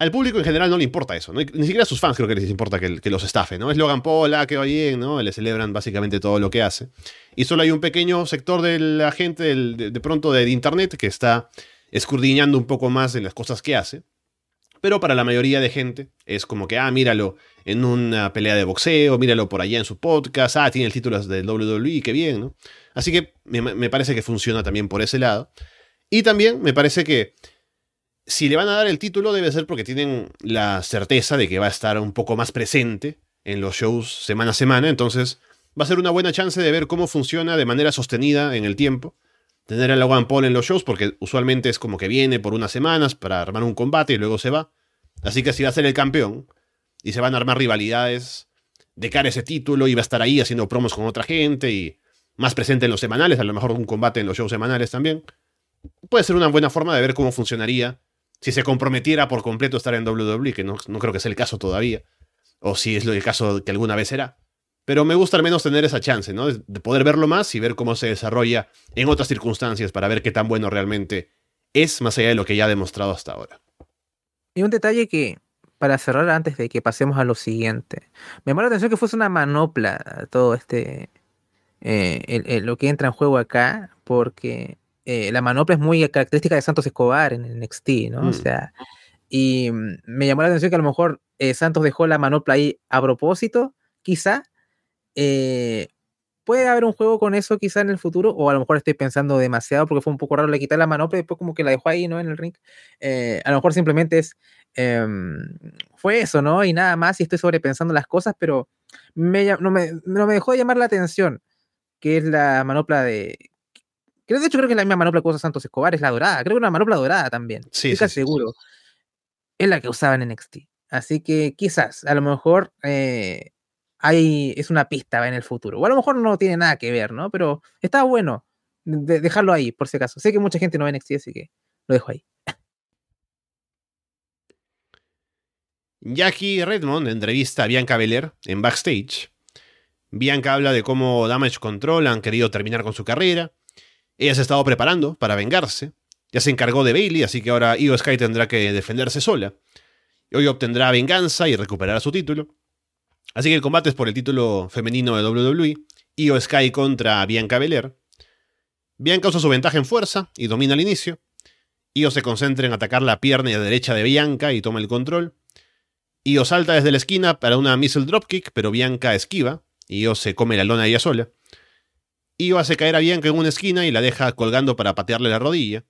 Al público en general no le importa eso. Ni siquiera a sus fans creo que les importa que, los estafe, ¿no? Es Logan Paul, ah, que va bien, ¿no? Le celebran básicamente todo lo que hace. Y solo hay un pequeño sector de la gente de, pronto de internet que está escudriñando un poco más de las cosas que hace. Pero para la mayoría de gente es como que, ah, míralo en una pelea de boxeo, míralo por allá en su podcast, ah, tiene el título del WWE, qué bien, ¿no? Así que me, me, parece que funciona también por ese lado. Y también me parece que si le van a dar el título debe ser porque tienen la certeza de que va a estar un poco más presente en los shows semana a semana, entonces va a ser una buena chance de ver cómo funciona de manera sostenida en el tiempo tener a Logan Paul en los shows, porque usualmente es como que viene por unas semanas para armar un combate y luego se va. Así que si va a ser el campeón y se van a armar rivalidades de cara a ese título y va a estar ahí haciendo promos con otra gente y más presente en los semanales, a lo mejor un combate en los shows semanales también, puede ser una buena forma de ver cómo funcionaría si se comprometiera por completo a estar en WWE, que no, no creo que sea el caso todavía, o si es el caso que alguna vez será. Pero me gusta al menos tener esa chance, ¿no? De poder verlo más y ver cómo se desarrolla en otras circunstancias para ver qué tan bueno realmente es, más allá de lo que ya ha demostrado hasta ahora. Y un detalle que, para cerrar antes de que pasemos a lo siguiente, me llamó la atención que fuese una manopla todo este, eh, lo que entra en juego acá, porque eh, la manopla es muy característica de Santos Escobar en el NXT, ¿no? O mm. sea, y mm, me llamó la atención que a lo mejor eh, Santos dejó la manopla ahí a propósito, quizá, eh, puede haber un juego con eso quizá en el futuro, o a lo mejor estoy pensando demasiado porque fue un poco raro le quitar la manopla y después como que la dejó ahí, ¿no? En el ring. Eh, a lo mejor simplemente es, em, fue eso, ¿no? Y nada más, y estoy sobrepensando las cosas, pero me, no, me, no me dejó de llamar la atención, que es la manopla de... Creo, de hecho, creo que es la misma manopla que usa Santos Escobar, es la dorada. Creo que una manopla dorada también. Sí, estoy seguro. Es la que usaban en NXT. Así que quizás, a lo mejor eh, hay, es una pista en el futuro. O a lo mejor no tiene nada que ver, ¿no? Pero está bueno dejarlo ahí, por si acaso. Sé que mucha gente no ve NXT, así que lo dejo ahí. Jackie Redmond entrevista a Bianca Belair en backstage. Bianca habla de cómo Damage Control han querido terminar con su carrera. Ella se ha estado preparando para vengarse. Ya se encargó de Bailey, así que ahora Io Sky tendrá que defenderse sola. Hoy obtendrá venganza y recuperará su título. Así que el combate es por el título femenino de WWE. Io Sky contra Bianca Belair. Bianca usa su ventaja en fuerza y domina al inicio. Io se concentra en atacar la pierna derecha de Bianca y toma el control. Io salta desde la esquina para una missile dropkick, pero Bianca esquiva. Io se come la lona ella sola. Io hace caer a Bianca en una esquina y la deja colgando para patearle la rodilla.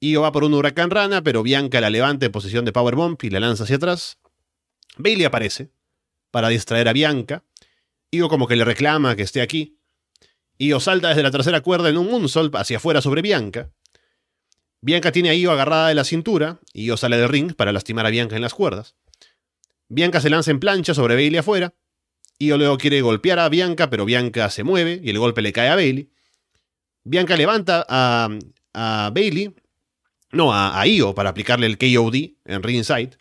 Io va por un huracán rana, pero Bianca la levanta en posición de powerbomb y la lanza hacia atrás. Bailey aparece, para distraer a Bianca. Io como que le reclama que esté aquí. Io salta desde la tercera cuerda en un moonsault hacia afuera sobre Bianca. Bianca tiene a Io agarrada de la cintura. Io sale del ring para lastimar a Bianca en las cuerdas. Bianca se lanza en plancha sobre Bailey afuera. Io luego quiere golpear a Bianca, pero Bianca se mueve y el golpe le cae a Bailey. Bianca levanta a, a Bailey, no, a, a, Io para aplicarle el KOD en ringside.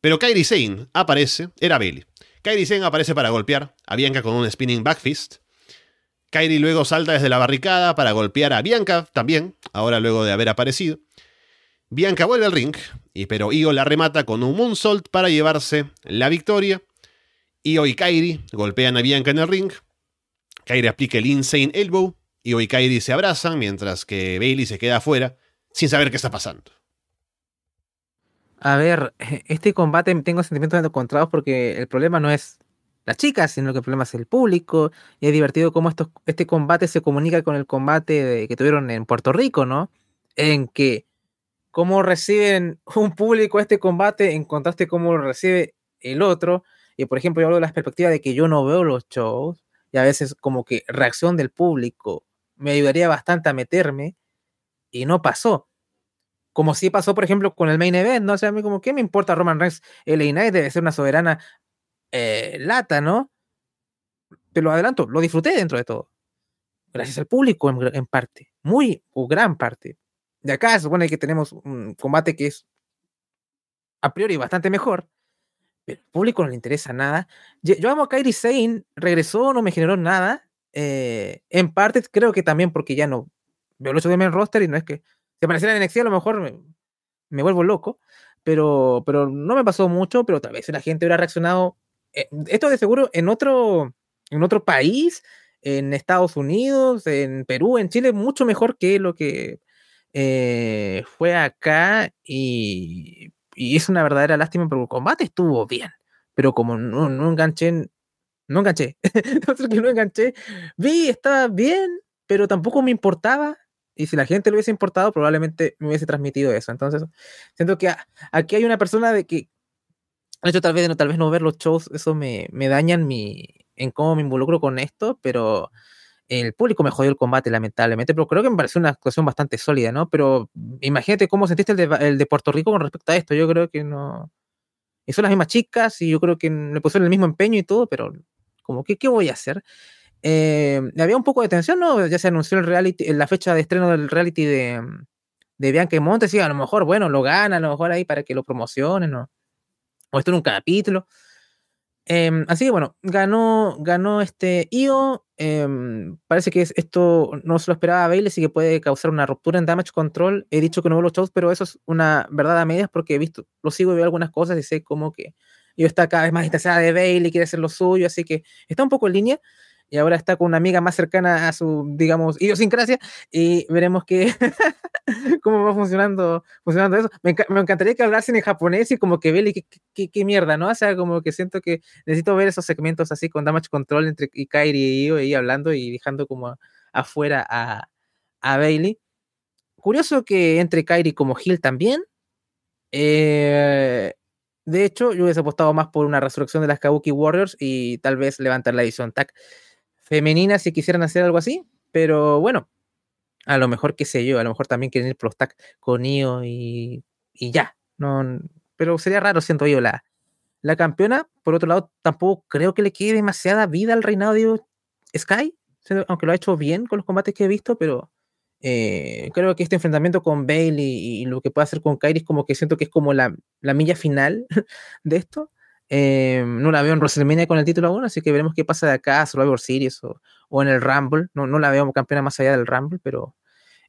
Pero Kairi Sane aparece, era Bailey. Kairi Sen aparece para golpear a Bianca con un spinning backfist. Kairi luego salta desde la barricada para golpear a Bianca también, ahora luego de haber aparecido. Bianca vuelve al ring, y, pero Io la remata con un moonsault para llevarse la victoria. Io y Kairi golpean a Bianca en el ring. Kairi aplica el insane elbow. Io y Kairi se abrazan mientras que Bailey se queda afuera sin saber qué está pasando. A ver, este combate tengo sentimientos encontrados porque el problema no es la chica, sino que el problema es el público. Y es divertido cómo este combate se comunica con el combate que tuvieron en Puerto Rico, ¿no? En que cómo reciben un público este combate en contraste cómo lo recibe el otro. Y por ejemplo, yo hablo de la perspectiva de que yo no veo los shows y a veces como que reacción del público me ayudaría bastante a meterme y no pasó. Como si pasó, por ejemplo, con el main event, ¿no? O sea, a mí como, ¿qué me importa Roman Reigns? El Knight debe ser una soberana eh, lata, ¿no? Pero lo adelanto, lo disfruté dentro de todo. Gracias al público en, parte, muy o gran parte. De acá se supone que tenemos un combate que es a priori bastante mejor, pero al público no le interesa nada. Yo, amo a Kairi Sane, regresó, no me generó nada. Eh, en parte creo que también porque ya no veo el 8 de main roster y no es que si apareciera en NXT a lo mejor me, vuelvo loco, pero, pero no me pasó mucho, pero tal vez la gente hubiera reaccionado, eh, esto de seguro en otro, en otro país, en Estados Unidos, en Perú, en Chile, mucho mejor que lo que eh, fue acá y, es una verdadera lástima porque el combate estuvo bien, pero como no, no enganché, no enganché, <laughs> que no enganché, vi, estaba bien, pero tampoco me importaba y si la gente lo hubiese importado, probablemente me hubiese transmitido eso. Entonces, siento que aquí hay una persona de que, de hecho, tal vez, no, tal vez no ver los shows, eso me, me dañan mi, en cómo me involucro con esto, pero el público me jodió el combate, lamentablemente, pero creo que me pareció una actuación bastante sólida, ¿no? Pero imagínate cómo sentiste el de, el de Puerto Rico con respecto a esto. Yo creo que no. Y son las mismas chicas y yo creo que le pusieron el mismo empeño y todo, pero como que, ¿qué voy a hacer? Eh, había un poco de tensión, ¿no? Ya se anunció el reality, la fecha de estreno del reality de, de Bianca y Montes, y a lo mejor, bueno, lo gana, a lo mejor ahí para que lo promocionen, ¿no? o esto en un capítulo. Em, así que bueno, ganó, ganó este IO. Em, parece que esto no se lo esperaba a Bailey, así que puede causar una ruptura en Damage Control. He dicho que no veo los shows, pero eso es una verdad a medias porque he visto, lo sigo y veo algunas cosas y sé como que yo está cada vez más distanciada de Bailey, quiere hacer lo suyo, así que está un poco en línea y ahora está con una amiga más cercana a su, digamos, idiosincrasia y veremos qué, <laughs> cómo va funcionando, funcionando eso. Me, encantaría que hablasen en japonés y como que Belly, qué, qué, mierda, ¿no? O sea, como que siento que necesito ver esos segmentos así con Damage Control entre y Kairi y Io ahí hablando y dejando como afuera a, a Bailey. Curioso que entre Kairi como Hill también. Eh, de hecho, yo hubiese apostado más por una resurrección de las Kabuki Warriors y tal vez levantar la edición TAC femeninas si quisieran hacer algo así, pero bueno, a lo mejor, qué sé yo, a lo mejor también quieren ir por los tag con Io y, y ya, no, pero sería raro, siento yo, la, la campeona, por otro lado, tampoco creo que le quede demasiada vida al reinado de Sky, aunque lo ha hecho bien con los combates que he visto, pero eh, creo que este enfrentamiento con Bailey y, y, lo que puede hacer con Kairi es como que siento que es como la, la milla final <laughs> de esto. Eh, no la veo en WrestleMania con el título aún, así que veremos qué pasa de acá a Survivor Series o, o en el Rumble. No, no la veo campeona más allá del Rumble, pero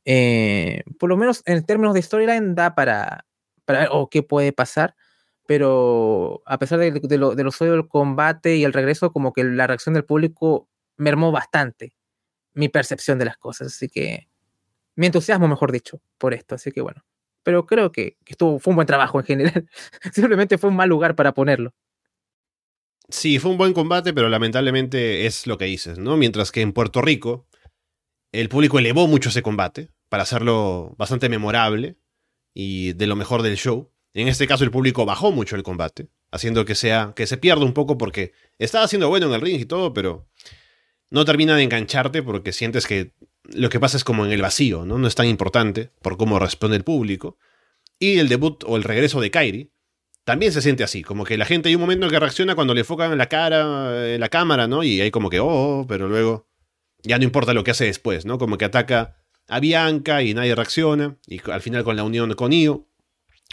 eh, por lo menos en términos de storyline da para, para o qué puede pasar. Pero a pesar de, de, lo, de los del combate y el regreso, como que la reacción del público mermó bastante mi percepción de las cosas. Así que mi entusiasmo, mejor dicho, por esto. Así que bueno. Pero creo que, que estuvo, fue un buen trabajo en general. <laughs> Simplemente fue un mal lugar para ponerlo. Sí, fue un buen combate, pero lamentablemente es lo que dices, ¿no? Mientras que en Puerto Rico el público elevó mucho ese combate para hacerlo bastante memorable y de lo mejor del show. En este caso el público bajó mucho el combate, haciendo que sea que se pierda un poco porque estaba haciendo bueno en el ring y todo, pero no termina de engancharte porque sientes que lo que pasa es como en el vacío, ¿no? No es tan importante por cómo responde el público. Y el debut o el regreso de Kairi también se siente así, como que la gente hay un momento en que reacciona cuando le enfocan en la cara, en la cámara, ¿no? Y hay como que, oh, pero luego ya no importa lo que hace después, ¿no? Como que ataca a Bianca y nadie reacciona, y al final con la unión con Io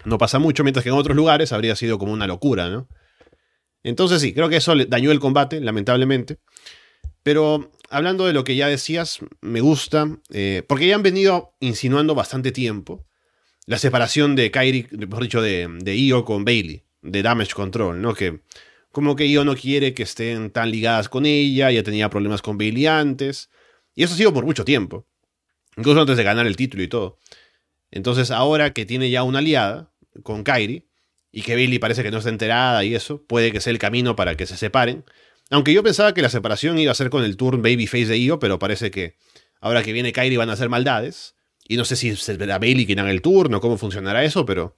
no pasa mucho, mientras que en otros lugares habría sido como una locura, ¿no? Entonces sí, creo que eso dañó el combate, lamentablemente. Pero hablando de lo que ya decías, me gusta, eh, porque ya han venido insinuando bastante tiempo la separación de Kairi, mejor dicho, de, de Io con Bailey, de Damage Control, ¿no? Que como que Io no quiere que estén tan ligadas con ella, ya tenía problemas con Bailey antes, y eso ha sido por mucho tiempo, incluso antes de ganar el título y todo. Entonces ahora que tiene ya una aliada con Kairi, y que Bailey parece que no está enterada y eso, puede que sea el camino para que se separen. Aunque yo pensaba que la separación iba a ser con el turn babyface de Io, pero parece que ahora que viene Kairi van a hacer maldades Y no sé si será Bailey quien haga el turno, cómo funcionará eso, pero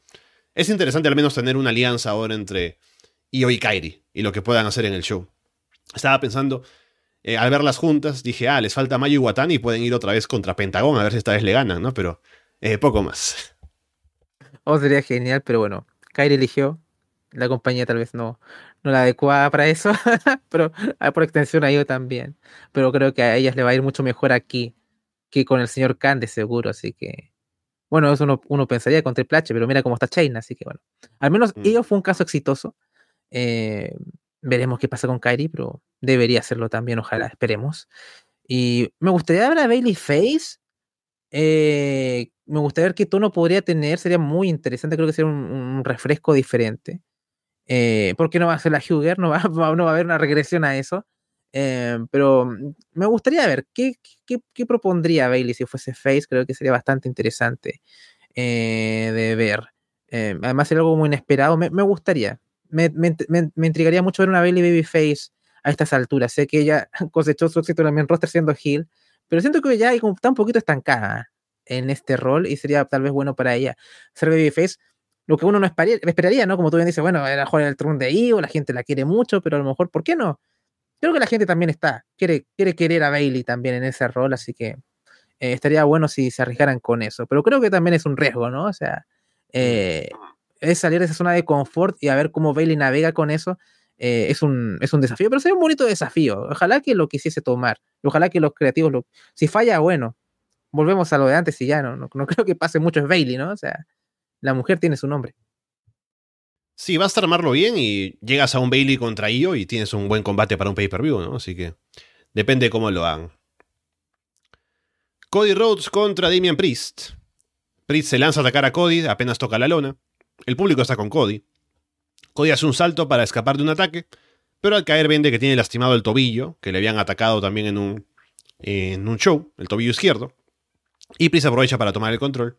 es interesante al menos tener una alianza ahora entre Io y Kairi y lo que puedan hacer en el show. Estaba pensando, eh, al verlas juntas, dije, ah, les falta Mayu y Watani y pueden ir otra vez contra Pentagón a ver si esta vez le ganan, ¿no? Pero eh, poco más. <laughs> Oh, sería genial, pero bueno, Kairi eligió. La compañía tal vez no, no la adecuada para eso, <laughs> pero ah, por extensión a Io también. Pero creo que a ellas le va a ir mucho mejor aquí que con el señor Khan, de seguro, así que. Bueno, eso uno, pensaría con Triple H, pero mira cómo está Chaina, así que bueno. Al menos mm. fue un caso exitoso. Eh, veremos qué pasa con Kairi, pero debería hacerlo también, ojalá, esperemos. Y me gustaría ver a Bailey Face. Eh, me gustaría ver qué tono podría tener, sería muy interesante, creo que sería un, refresco diferente. Eh, porque no va a ser la Huger, no va, <laughs> no va a haber una regresión a eso. Eh, pero me gustaría ver qué, qué, propondría Bailey si fuese Face, creo que sería bastante interesante de ver. además, sería algo muy inesperado, me, me gustaría me, me, intrigaría mucho ver una Bailey Babyface a estas alturas. Sé que ella <laughs> cosechó su éxito el roster siendo Hill, pero siento que ya está un poquito estancada en este rol y sería tal vez bueno para ella ser Babyface. Lo que uno no esperaría, ¿no? Como tú bien dices, bueno, era jugar el trono de Io, la gente la quiere mucho, pero a lo mejor, ¿por qué no? Creo que la gente también está, quiere, quiere querer a Bailey también en ese rol, así que eh, estaría bueno si se arriesgaran con eso. Pero creo que también es un riesgo, ¿no? O sea, eh, es salir de esa zona de confort y a ver cómo Bailey navega con eso. Eh, es, un, es un desafío, pero sería un bonito desafío. Ojalá que lo quisiese tomar. Ojalá que los creativos lo. Si falla, bueno, volvemos a lo de antes y ya no, no, creo que pase mucho es Bailey, ¿no? O sea, la mujer tiene su nombre. Sí, vas a armarlo bien y llegas a un Bailey contra Io y tienes un buen combate para un pay-per-view, ¿no? Así que depende cómo lo hagan. Cody Rhodes contra Damian Priest. Priest se lanza a atacar a Cody, apenas toca la lona. El público está con Cody. Cody hace un salto para escapar de un ataque, pero al caer vende que tiene lastimado el tobillo, que le habían atacado también en un, en un show, el tobillo izquierdo, y Pris aprovecha para tomar el control.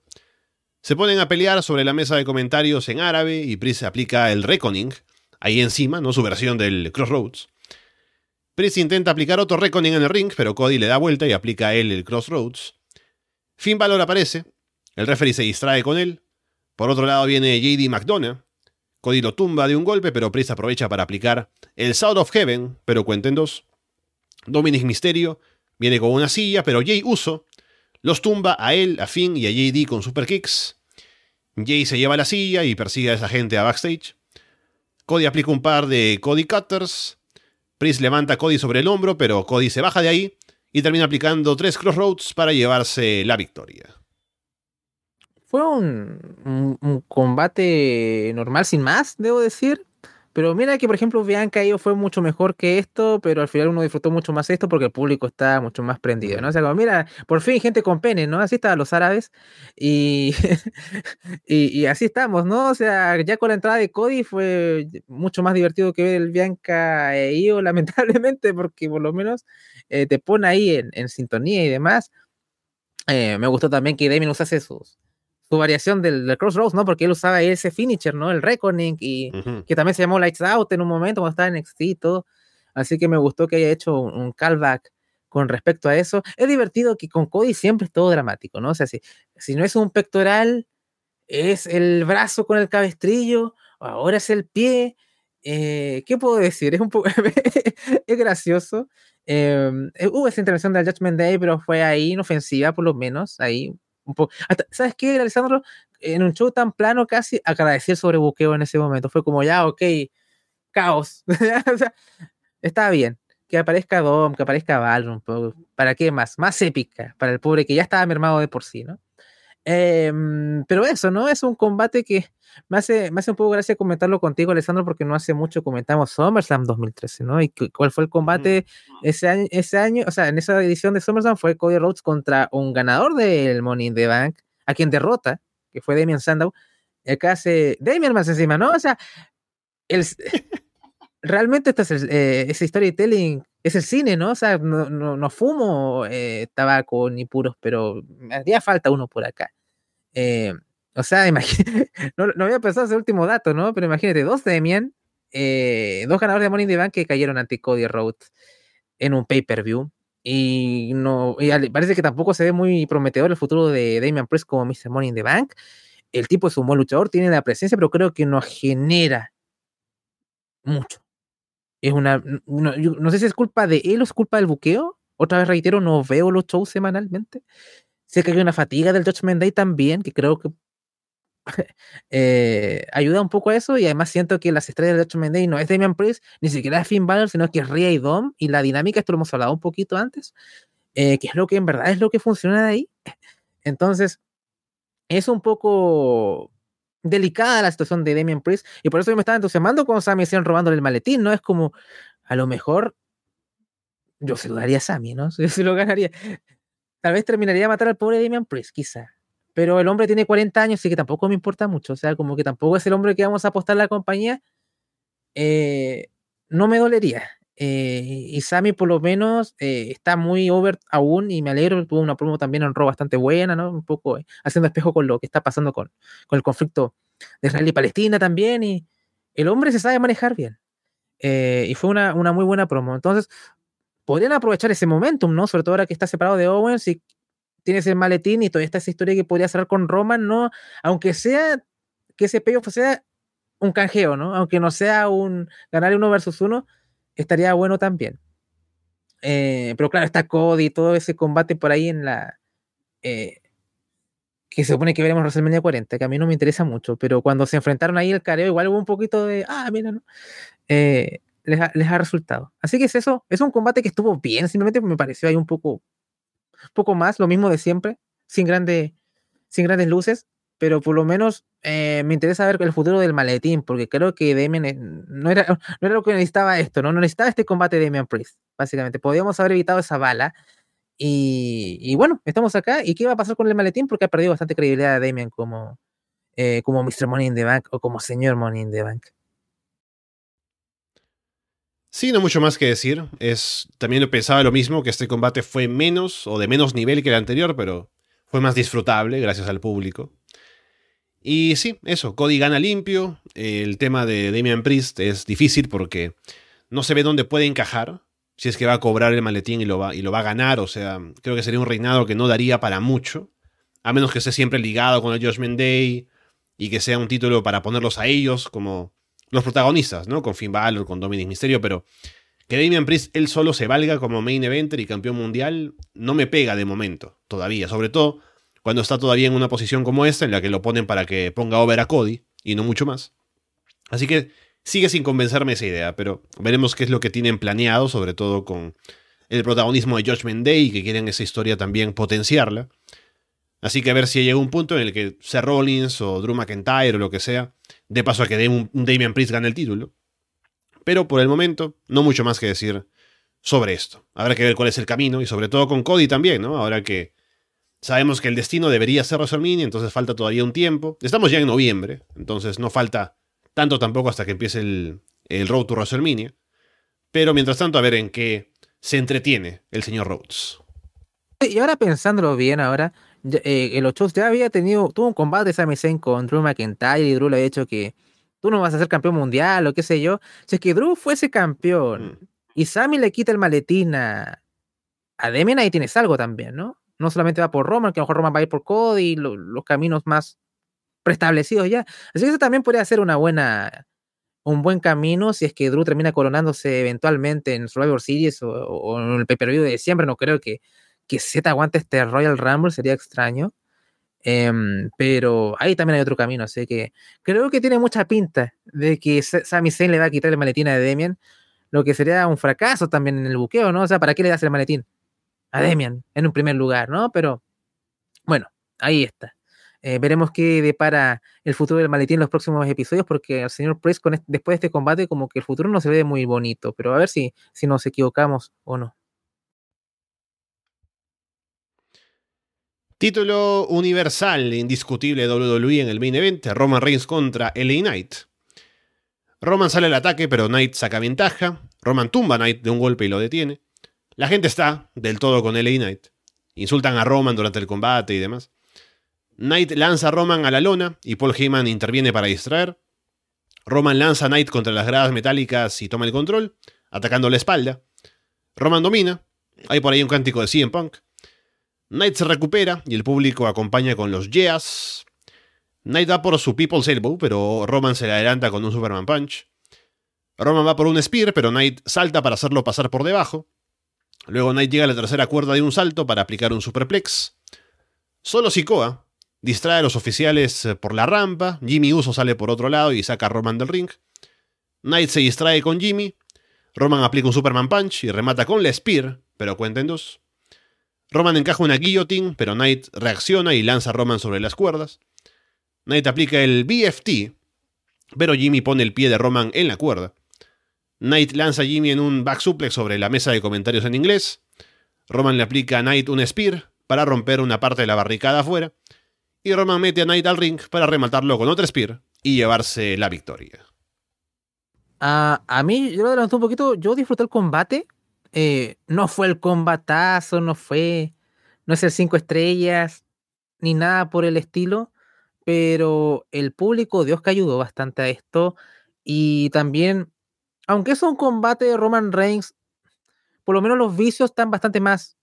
Se ponen a pelear sobre la mesa de comentarios en árabe y Pris aplica el Reckoning, ahí encima, ¿no? su versión del Crossroads. Pris intenta aplicar otro Reckoning en el ring, pero Cody le da vuelta y aplica él el Crossroads. Finn Balor aparece, el referee se distrae con él, por otro lado viene JD McDonough. Cody lo tumba de un golpe, pero Priest aprovecha para aplicar el South of Heaven, pero cuenten dos. Dominic Mysterio viene con una silla, pero Jay Uso los tumba a él, a Finn y a JD con super kicks. Jay se lleva la silla y persigue a esa gente a backstage. Cody aplica un par de Cody Cutters. Priest levanta a Cody sobre el hombro, pero Cody se baja de ahí y termina aplicando tres Crossroads para llevarse la victoria fue un, combate normal sin más, debo decir. Pero mira que, por ejemplo, Bianca Io fue mucho mejor que esto, pero al final uno disfrutó mucho más esto porque el público está mucho más prendido, ¿no? O sea, como, mira, por fin gente con pene, ¿no? Así estaban los árabes y, <laughs> y, así estamos, ¿no? O sea, ya con la entrada de Cody fue mucho más divertido que ver el Bianca e Io, lamentablemente, porque por lo menos eh, te pone ahí en, sintonía y demás. Eh, me gustó también que Damien usase sus, su variación del, Crossroads, ¿no? Porque él usaba ese finisher, ¿no? El Reckoning, y que también se llamó Lights Out en un momento cuando estaba en NXT y todo. Así que me gustó que haya hecho un, callback con respecto a eso. Es divertido que con Cody siempre es todo dramático, ¿no? O sea, si, si no es un pectoral, es el brazo con el cabestrillo, ahora es el pie. Eh, ¿Qué puedo decir? Es un poco. <laughs> es gracioso. Em, eh, hubo esa intervención del Judgment Day, pero fue ahí inofensiva, por lo menos. Ahí ¿Sabes qué, Alessandro? En un show tan plano casi agradecí el sobrebuqueo en ese momento. Fue como, ya, ok, caos. <laughs> está bien. Que aparezca Dom, que aparezca Valor, ¿para qué más? Más épica, para el pobre que ya estaba mermado de por sí, ¿no? Em, pero eso, ¿no? Es un combate que me hace, me hace un poco gracia comentarlo contigo, Alessandro, porque no hace mucho comentamos SummerSlam 2013, ¿no? Y cuál fue el combate ese año, ese año, o sea, en esa edición de SummerSlam fue Cody Rhodes contra un ganador del Money in the Bank, a quien derrota, que fue Damian Sandow. Y acá hace Damian más encima, ¿no? O sea, el, <laughs> realmente esta es eh, ese storytelling es el cine, ¿no? O sea, no, no, fumo eh, tabaco ni puros, pero me haría falta uno por acá. Eh, o sea, <laughs> no, no, había pensado ese último dato, ¿no? Pero imagínate, dos Demian, eh, dos ganadores de Money in the Bank que cayeron ante Cody Rhodes en un pay-per-view. Y no parece que tampoco se ve muy prometedor el futuro de Damian Priest como Mr. Money in the Bank. El tipo es un buen luchador, tiene la presencia, pero creo que no genera mucho. Es una. No, sé si es culpa de él o es culpa del buqueo. Otra vez reitero, no veo los shows semanalmente. Sé que hay una fatiga del Judgment Day también, que creo que <laughs> eh, ayuda un poco a eso. Y además siento que las estrellas del Judgment Day no es Damian Priest, ni siquiera es Finn Balor, sino que es Rhea y Dom. Y la dinámica, esto lo hemos hablado un poquito antes, eh, que es lo que en verdad es lo que funciona de ahí. Entonces, es un poco delicada la situación de Damian Priest y por eso yo me estaba entusiasmando con Sami Zayn robándole el maletín, ¿no? Es como, a lo mejor yo se lo daría a Sami, ¿no? <laughs> Se lo ganaría. Tal vez terminaría a matar al pobre Damian Priest, quizá. Pero el hombre tiene 40 años, así que tampoco me importa mucho. O sea, como que tampoco es el hombre que vamos a apostar a la compañía. Eh, no me dolería. Eh, y Sammy por lo menos eh, está muy over aún y me alegro, tuvo una promo también en Raw bastante buena, ¿no? Un poco eh, haciendo espejo con lo que está pasando con, con, el conflicto de Israel y Palestina también y el hombre se sabe manejar bien. y fue una, una, muy buena promo. Entonces, podrían aprovechar ese momentum, ¿no? Sobre todo ahora que está separado de Owens y tienes el maletín y todavía está esa historia que podría cerrar con Roman, ¿no? Aunque sea que ese payoff sea un canjeo, ¿no? Aunque no sea un ganar uno versus uno, estaría bueno también. Eh, pero claro, está Cody y todo ese combate por ahí en la. Eh, que se supone que veremos WrestleMania 40, que a mí no me interesa mucho, pero cuando se enfrentaron ahí el careo, igual hubo un poquito de. Ah, mira, ¿no? Eh, les, ha, les, ha, resultado. Así que es eso, es un combate que estuvo bien, simplemente me pareció ahí un poco, poco más, lo mismo de siempre, sin, grande, sin grandes luces, pero por lo menos eh, me interesa ver el futuro del maletín, porque creo que Demian no era, <laughs> no era lo que necesitaba esto, ¿no? No necesitaba este combate de Damian Priest, básicamente. Podríamos haber evitado esa bala. Y, bueno, estamos acá. ¿Y qué va a pasar con el maletín? Porque ha perdido bastante credibilidad de Damian como, eh, como Mr. Money in the Bank o como señor Money in the Bank. Sí, no mucho más que decir. Es, también pensaba lo mismo, que este combate fue menos o de menos nivel que el anterior, pero fue más disfrutable gracias al público. Y sí, eso, Cody gana limpio. El tema de Damian Priest es difícil porque no se ve dónde puede encajar. Si es que va a cobrar el maletín y lo va, y lo va a ganar. O sea, creo que sería un reinado que no daría para mucho. A menos que esté siempre ligado con el Judgment Day y que sea un título para ponerlos a ellos como los protagonistas, ¿no? Con Finn Balor, con Dominic Mysterio, pero que Damian Priest él solo se valga como main eventer y campeón mundial no me pega de momento, todavía. Sobre todo cuando está todavía en una posición como esta, en la que lo ponen para que ponga over a Cody, y no mucho más. Así que sigue sin convencerme esa idea, pero veremos qué es lo que tienen planeado, sobre todo con el protagonismo de Judgment Day, que quieren esa historia también potenciarla. Así que a ver si llega un punto en el que Seth Rollins o Drew McIntyre o lo que sea, de paso a que un Damian Priest gane el título. Pero por el momento, no mucho más que decir sobre esto. Habrá que ver cuál es el camino y sobre todo con Cody también, ¿no? Ahora que Sabemos que el destino debería ser WrestleMania, entonces falta todavía un tiempo. Estamos ya en noviembre, entonces no falta tanto tampoco hasta que empiece el, el Road to WrestleMania. Pero mientras tanto, a ver en qué se entretiene el señor Rhodes. Y ahora pensándolo bien, ahora, eh, el 8 ya había tenido, tuvo un combate Sami Zayn con Drew McIntyre y Drew le había dicho que tú no vas a ser campeón mundial o qué sé yo. Si es que Drew fuese campeón mm. y Sami le quita el maletín a, a Demian, ahí tienes algo también, ¿no? No solamente va por Roman, que a lo mejor Roman va a ir por Cody, los caminos más preestablecidos ya. Así que eso también podría ser una buena, un buen camino si es que Drew termina coronándose eventualmente en Survivor Series o, en el pay-per-view de diciembre. No creo que, que Z aguante este Royal Rumble, sería extraño. Em, pero ahí también hay otro camino, así que creo que tiene mucha pinta de que Sami Zayn le va a quitar el maletín a Demian, lo que sería un fracaso también en el buqueo, ¿no? O sea, ¿para qué le das el maletín? A Demian en un primer lugar, ¿no? Pero bueno, ahí está. Eh, veremos qué depara el futuro del maletín en los próximos episodios, porque al señor Price, después de este combate, como que el futuro no se ve muy bonito, pero a ver si, si nos equivocamos o no. Título universal, indiscutible WWE en el main event, Roman Reigns contra LA Knight. Roman sale al ataque, pero Knight saca ventaja. Roman tumba a Knight de un golpe y lo detiene. La gente está del todo con LA Knight. Insultan a Roman durante el combate y demás. Knight lanza a Roman a la lona y Paul Heyman interviene para distraer. Roman lanza a Knight contra las gradas metálicas y toma el control, atacando la espalda. Roman domina, Hay por ahí un cántico de CM Punk. Knight se recupera y el público acompaña con los yeahs. Knight va por su People's Elbow, pero Roman se le adelanta con un Superman Punch. Roman va por un Spear, pero Knight salta para hacerlo pasar por debajo. Luego Knight llega a la tercera cuerda de un salto para aplicar un Superplex. Solo Sikoa distrae a los oficiales por la rampa. Jimmy Uso sale por otro lado y saca a Roman del ring. Knight se distrae con Jimmy. Roman aplica un Superman Punch y remata con la Spear, pero cuenta en dos. Roman encaja una guillotine, pero Knight reacciona y lanza a Roman sobre las cuerdas. Knight aplica el BFT, pero Jimmy pone el pie de Roman en la cuerda. Knight lanza a Jimmy en un back suplex sobre la mesa de comentarios en inglés. Roman le aplica a Knight un spear para romper una parte de la barricada afuera. Y Roman mete a Knight al ring para rematarlo con otro spear y llevarse la victoria. A mí, yo lo adelanté un poquito, yo disfruté el combate. Eh, no fue el combatazo, no fue, no es el cinco estrellas, ni nada por el estilo, pero el público, Dios que ayudó bastante a esto. Y también, aunque es un combate de Roman Reigns, por lo menos los vicios están bastante más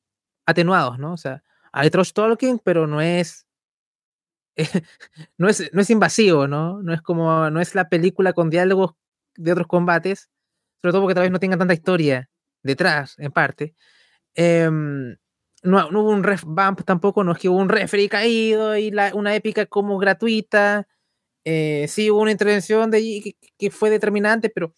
atenuados, ¿no? O sea, hay trash talking, pero no es, <laughs> no es, no es invasivo, ¿no? No es como, no es la película con diálogos de otros combates, sobre todo porque tal vez no tengan tanta historia detrás, en parte. Em, no, hubo un ref bump tampoco, no es que hubo un referee caído y una épica como gratuita. Eh, sí hubo una intervención de que, que, fue determinante, pero,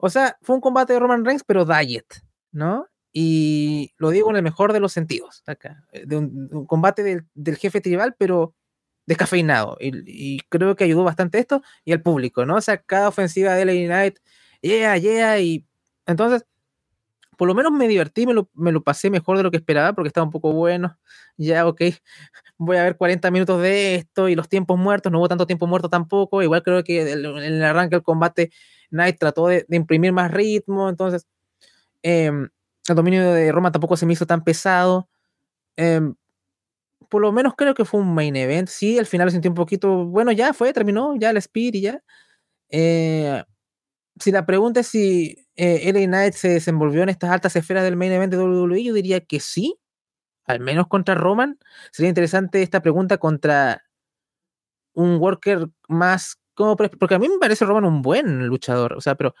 o sea, fue un combate de Roman Reigns, pero diet, ¿no? Y lo digo en el mejor de los sentidos, acá, eh, de un, combate del, del, jefe tribal, pero descafeinado. Y, y, creo que ayudó bastante esto y al público, ¿no? O sea, cada ofensiva de LA Knight, yeah, yeah, y entonces por lo menos me divertí, me lo, me lo, pasé mejor de lo que esperaba porque estaba un poco bueno. Ya, ok, <laughs> voy a ver 40 minutos de esto y los tiempos muertos, no hubo tanto tiempo muerto tampoco. Igual creo que en el arranque del combate Knight trató de, imprimir más ritmo, entonces eh, el dominio de Roma tampoco se me hizo tan pesado. Eh, por lo menos creo que fue un main event. Sí, al final lo sentí un poquito, bueno, ya fue, terminó, ya el speed y ya. Eh, si la pregunta es si eh, LA Knight se desenvolvió en estas altas esferas del main event de WWE, yo diría que sí, al menos contra Roman. Sería interesante esta pregunta contra un worker más porque a mí me parece Roman un buen luchador, o sea, pero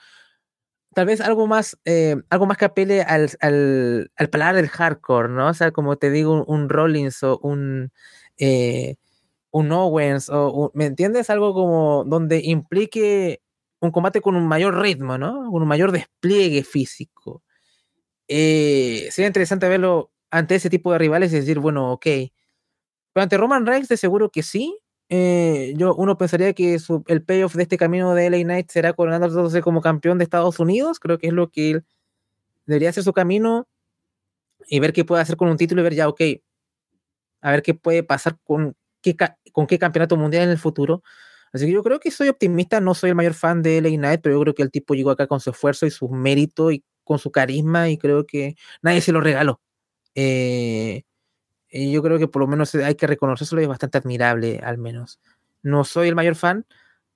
tal vez algo más, eh, algo más que apele al, al, al, paladar del hardcore, ¿no? O sea, como te digo, un, Rollins o un, eh, un Owens, o ¿me entiendes? Algo como donde implique un combate con un mayor ritmo, ¿no? Con un mayor despliegue físico. Eh, sería interesante verlo ante ese tipo de rivales y decir, bueno, ok. Pero ante Roman Reigns, de seguro que sí. Eh, yo, uno pensaría que su, el payoff de este camino de LA Knight será coronándose como campeón de Estados Unidos. Creo que es lo que él debería hacer su camino y ver qué puede hacer con un título y ver ya, ok, a ver qué puede pasar con qué, con qué campeonato mundial en el futuro. Así que yo creo que soy optimista, no soy el mayor fan de LA Knight, pero yo creo que el tipo llegó acá con su esfuerzo y su mérito y con su carisma y creo que nadie se lo regaló. Eh, y yo creo que por lo menos hay que reconocerlo y es bastante admirable, al menos. No soy el mayor fan,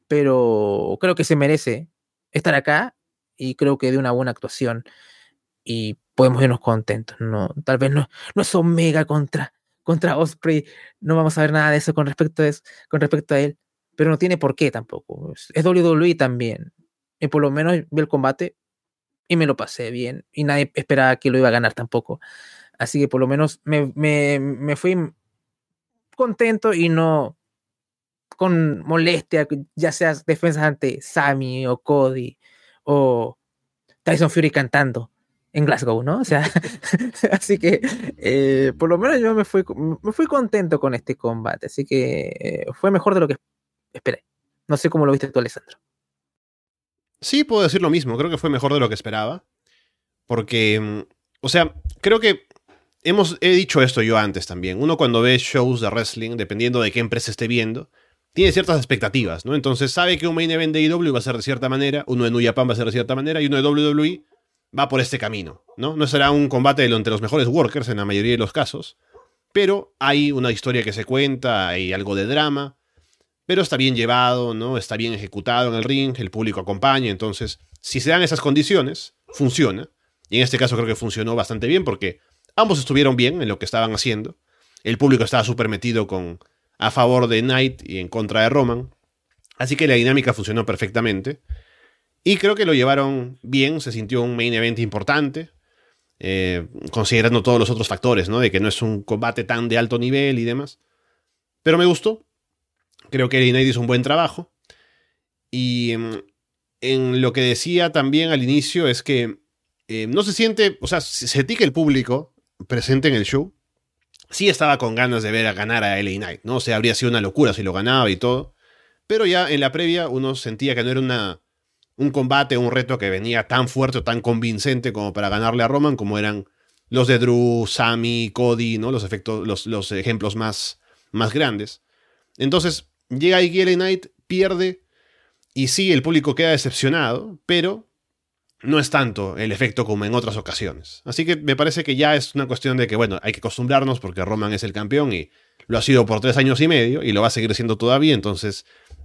pero creo que se merece estar acá y creo que de una buena actuación y podemos irnos contentos. No, tal vez no, no es Omega contra, contra Osprey, no vamos a ver nada de eso con respecto a, eso, con respecto a él pero no tiene por qué tampoco. Es WWE también. Y por lo menos vi el combate y me lo pasé bien. Y nadie esperaba que lo iba a ganar tampoco. Así que por lo menos me, me, me fui contento y no con molestia, ya seas defensas ante Sammy o Cody o Tyson Fury cantando en Glasgow, ¿no? O sea, <laughs> así que eh, por lo menos yo me fui, me fui contento con este combate, así que eh, fue mejor de lo que esperé. No sé cómo lo viste tú, Alessandro. Sí, puedo decir lo mismo. Creo que fue mejor de lo que esperaba. Porque, mm, o sea, creo que hemos, he dicho esto yo antes también. Uno cuando ve shows de wrestling, dependiendo de qué empresa esté viendo, tiene ciertas expectativas, ¿no? Entonces sabe que un main event de IW va a ser de cierta manera, uno de New Japan va a ser de cierta manera y uno de WWE va por este camino, ¿no? No será un combate entre los mejores workers en la mayoría de los casos, pero hay una historia que se cuenta, hay algo de drama, pero está bien llevado, ¿no? Está bien ejecutado en el ring, el público acompaña, entonces, si se dan esas condiciones, funciona. Y en este caso creo que funcionó bastante bien porque ambos estuvieron bien en lo que estaban haciendo. El público estaba súper metido con a favor de Knight y en contra de Roman. Así que la dinámica funcionó perfectamente. Y creo que lo llevaron bien, se sintió un main event importante, eh, considerando todos los otros factores, ¿no? De que no es un combate tan de alto nivel y demás. Pero me gustó. Creo que Knight hizo un buen trabajo. Y em, en lo que decía también al inicio es que eh, no se siente, o sea, se que el público presente en el show. Sí estaba con ganas de ver a ganar a LA Knight, ¿no? O sea, habría sido una locura si lo ganaba y todo. Pero ya en la previa uno sentía que no era una, un combate, un reto que venía tan fuerte o tan convincente como para ganarle a Roman, como eran los de Drew, Sammy, Cody, ¿no? Los, efectos, los, los ejemplos más, más grandes. Entonces, llega ahí LA Knight, pierde, y sí, el público queda decepcionado, pero no es tanto el efecto como en otras ocasiones. Así que me parece que ya es una cuestión de que, bueno, hay que acostumbrarnos porque Roman es el campeón y lo ha sido por tres años y medio y lo va a seguir siendo todavía, entonces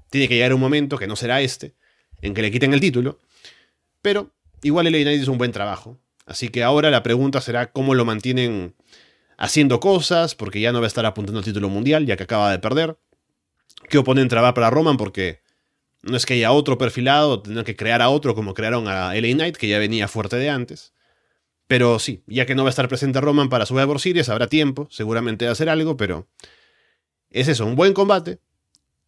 tiene que llegar un momento, que no será este, en que le quiten el título. Pero igual el Knight hizo un buen trabajo. Así que ahora la pregunta será cómo lo mantienen haciendo cosas, porque ya no va a estar apuntando al título mundial, ya que acaba de perder. ¿Qué oponente va para Roman? Porque no es que haya otro perfilado, tendrán que crear a otro como crearon a LA Knight, que ya venía fuerte de antes. Pero sí, ya que no va a estar presente Roman para su Series, habrá tiempo, seguramente de hacer algo, pero es eso, un buen combate.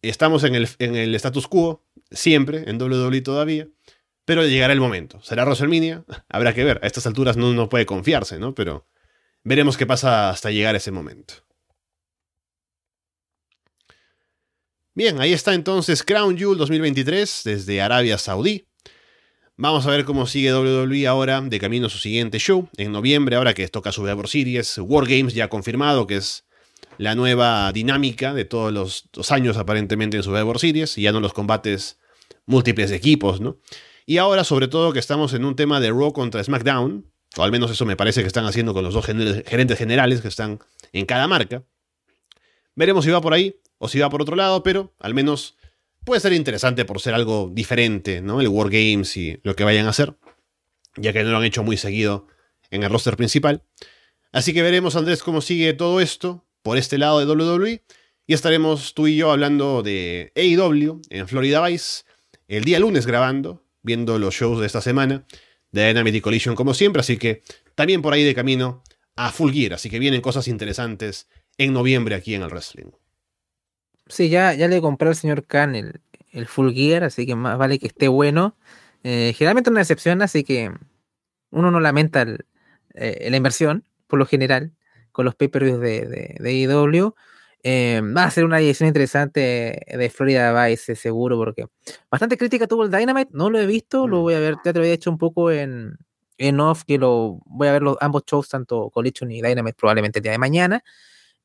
Estamos en el, en el status quo, siempre, en WWE todavía, pero llegará el momento. ¿Será WrestleMania? <laughs> Habrá que ver. A estas alturas no, no puede confiarse, ¿no? Pero veremos qué pasa hasta llegar ese momento. Bien, ahí está entonces Crown Jewel 2023 desde Arabia Saudí. Vamos a ver cómo sigue WWE ahora de camino a su siguiente show en noviembre, ahora que toca su Survivor Series. War Games ya ha confirmado que es la nueva dinámica de todos los, años aparentemente en Survivor Series y ya no los combates múltiples de equipos, ¿no? Y ahora sobre todo que estamos en un tema de Raw contra SmackDown, o al menos eso me parece que están haciendo con los dos gerentes generales que están en cada marca. Veremos si va por ahí o si va por otro lado, pero al menos puede ser interesante por ser algo diferente, ¿no? El Wargames y lo que vayan a hacer, ya que no lo han hecho muy seguido en el roster principal. Así que veremos, Andrés, cómo sigue todo esto por este lado de WWE. Y estaremos tú y yo hablando de AEW en Florida Vice el día lunes grabando, viendo los shows de esta semana de Dynamite Collision como siempre. Así que también por ahí de camino a Full Gear. Así que vienen cosas interesantes en noviembre aquí en el wrestling. Sí, ya, ya le compré al señor Khan el, Full Gear, así que más vale que esté bueno. Eh, generalmente una excepción, así que uno no lamenta eh, la inversión, por lo general, con los pay-per-views de, de, de IW. E eh, va a ser una edición interesante de Florida Vice, seguro, porque bastante crítica tuvo el Dynamite, no lo he visto, lo mm. voy a ver, ya te lo había hecho un poco en, en off, que lo voy a ver los, ambos shows, tanto Collision y Dynamite, probablemente el día de mañana,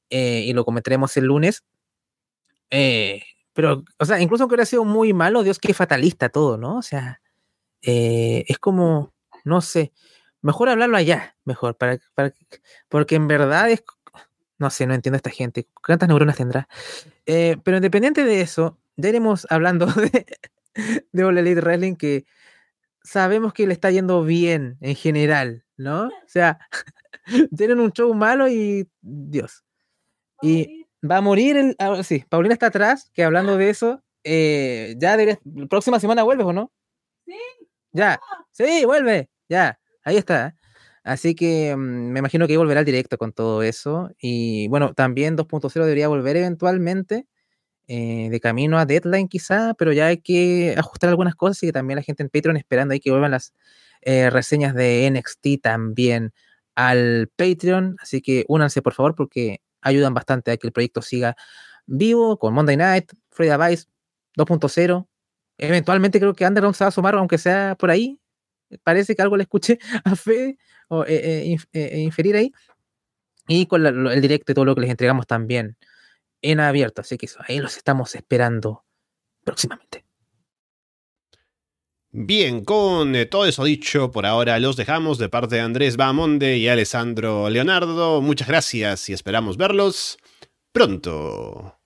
y lo comentaremos el lunes. Eh, pero, o sea, incluso aunque hubiera sido muy malo, Dios, qué fatalista todo, ¿no? O sea, eh, es como, no sé, mejor hablarlo allá, mejor, para, para, porque en verdad es, no sé, no entiendo a esta gente, ¿cuántas neuronas tendrá? Eh, pero independiente de eso, ya iremos hablando <laughs> de, de All Elite Wrestling que sabemos que le está yendo bien en general, ¿no? O sea, <laughs> tienen un show malo y Dios. Y Va a morir el. Ah, sí, Paulina está atrás, que hablando de eso, eh, ya la próxima semana vuelves o no? Sí. Ya. Sí, vuelve. Ya. Ahí está. Así que mm, me imagino que volverá al directo con todo eso. Y bueno, también 2.0 debería volver eventualmente. Eh, de camino a deadline quizá, pero ya hay que ajustar algunas cosas y que también la gente en Patreon esperando ahí que vuelvan las eh, reseñas de NXT también al Patreon. Así que únanse por favor porque ayudan bastante a que el proyecto siga vivo con Monday Night, Friday Vice 2.0. Eventualmente creo que Underground se va a sumar, aunque sea por ahí. Parece que algo le escuché <laughs> a Fe o eh, eh, eh, inferir ahí. Y con el directo y todo lo que les entregamos también en abierto. Así que eso, ahí los estamos esperando próximamente. Bien, con eh, todo eso dicho, por ahora los dejamos de parte de Andrés Bamonde y Alessandro Leonardo. Muchas gracias y esperamos verlos pronto.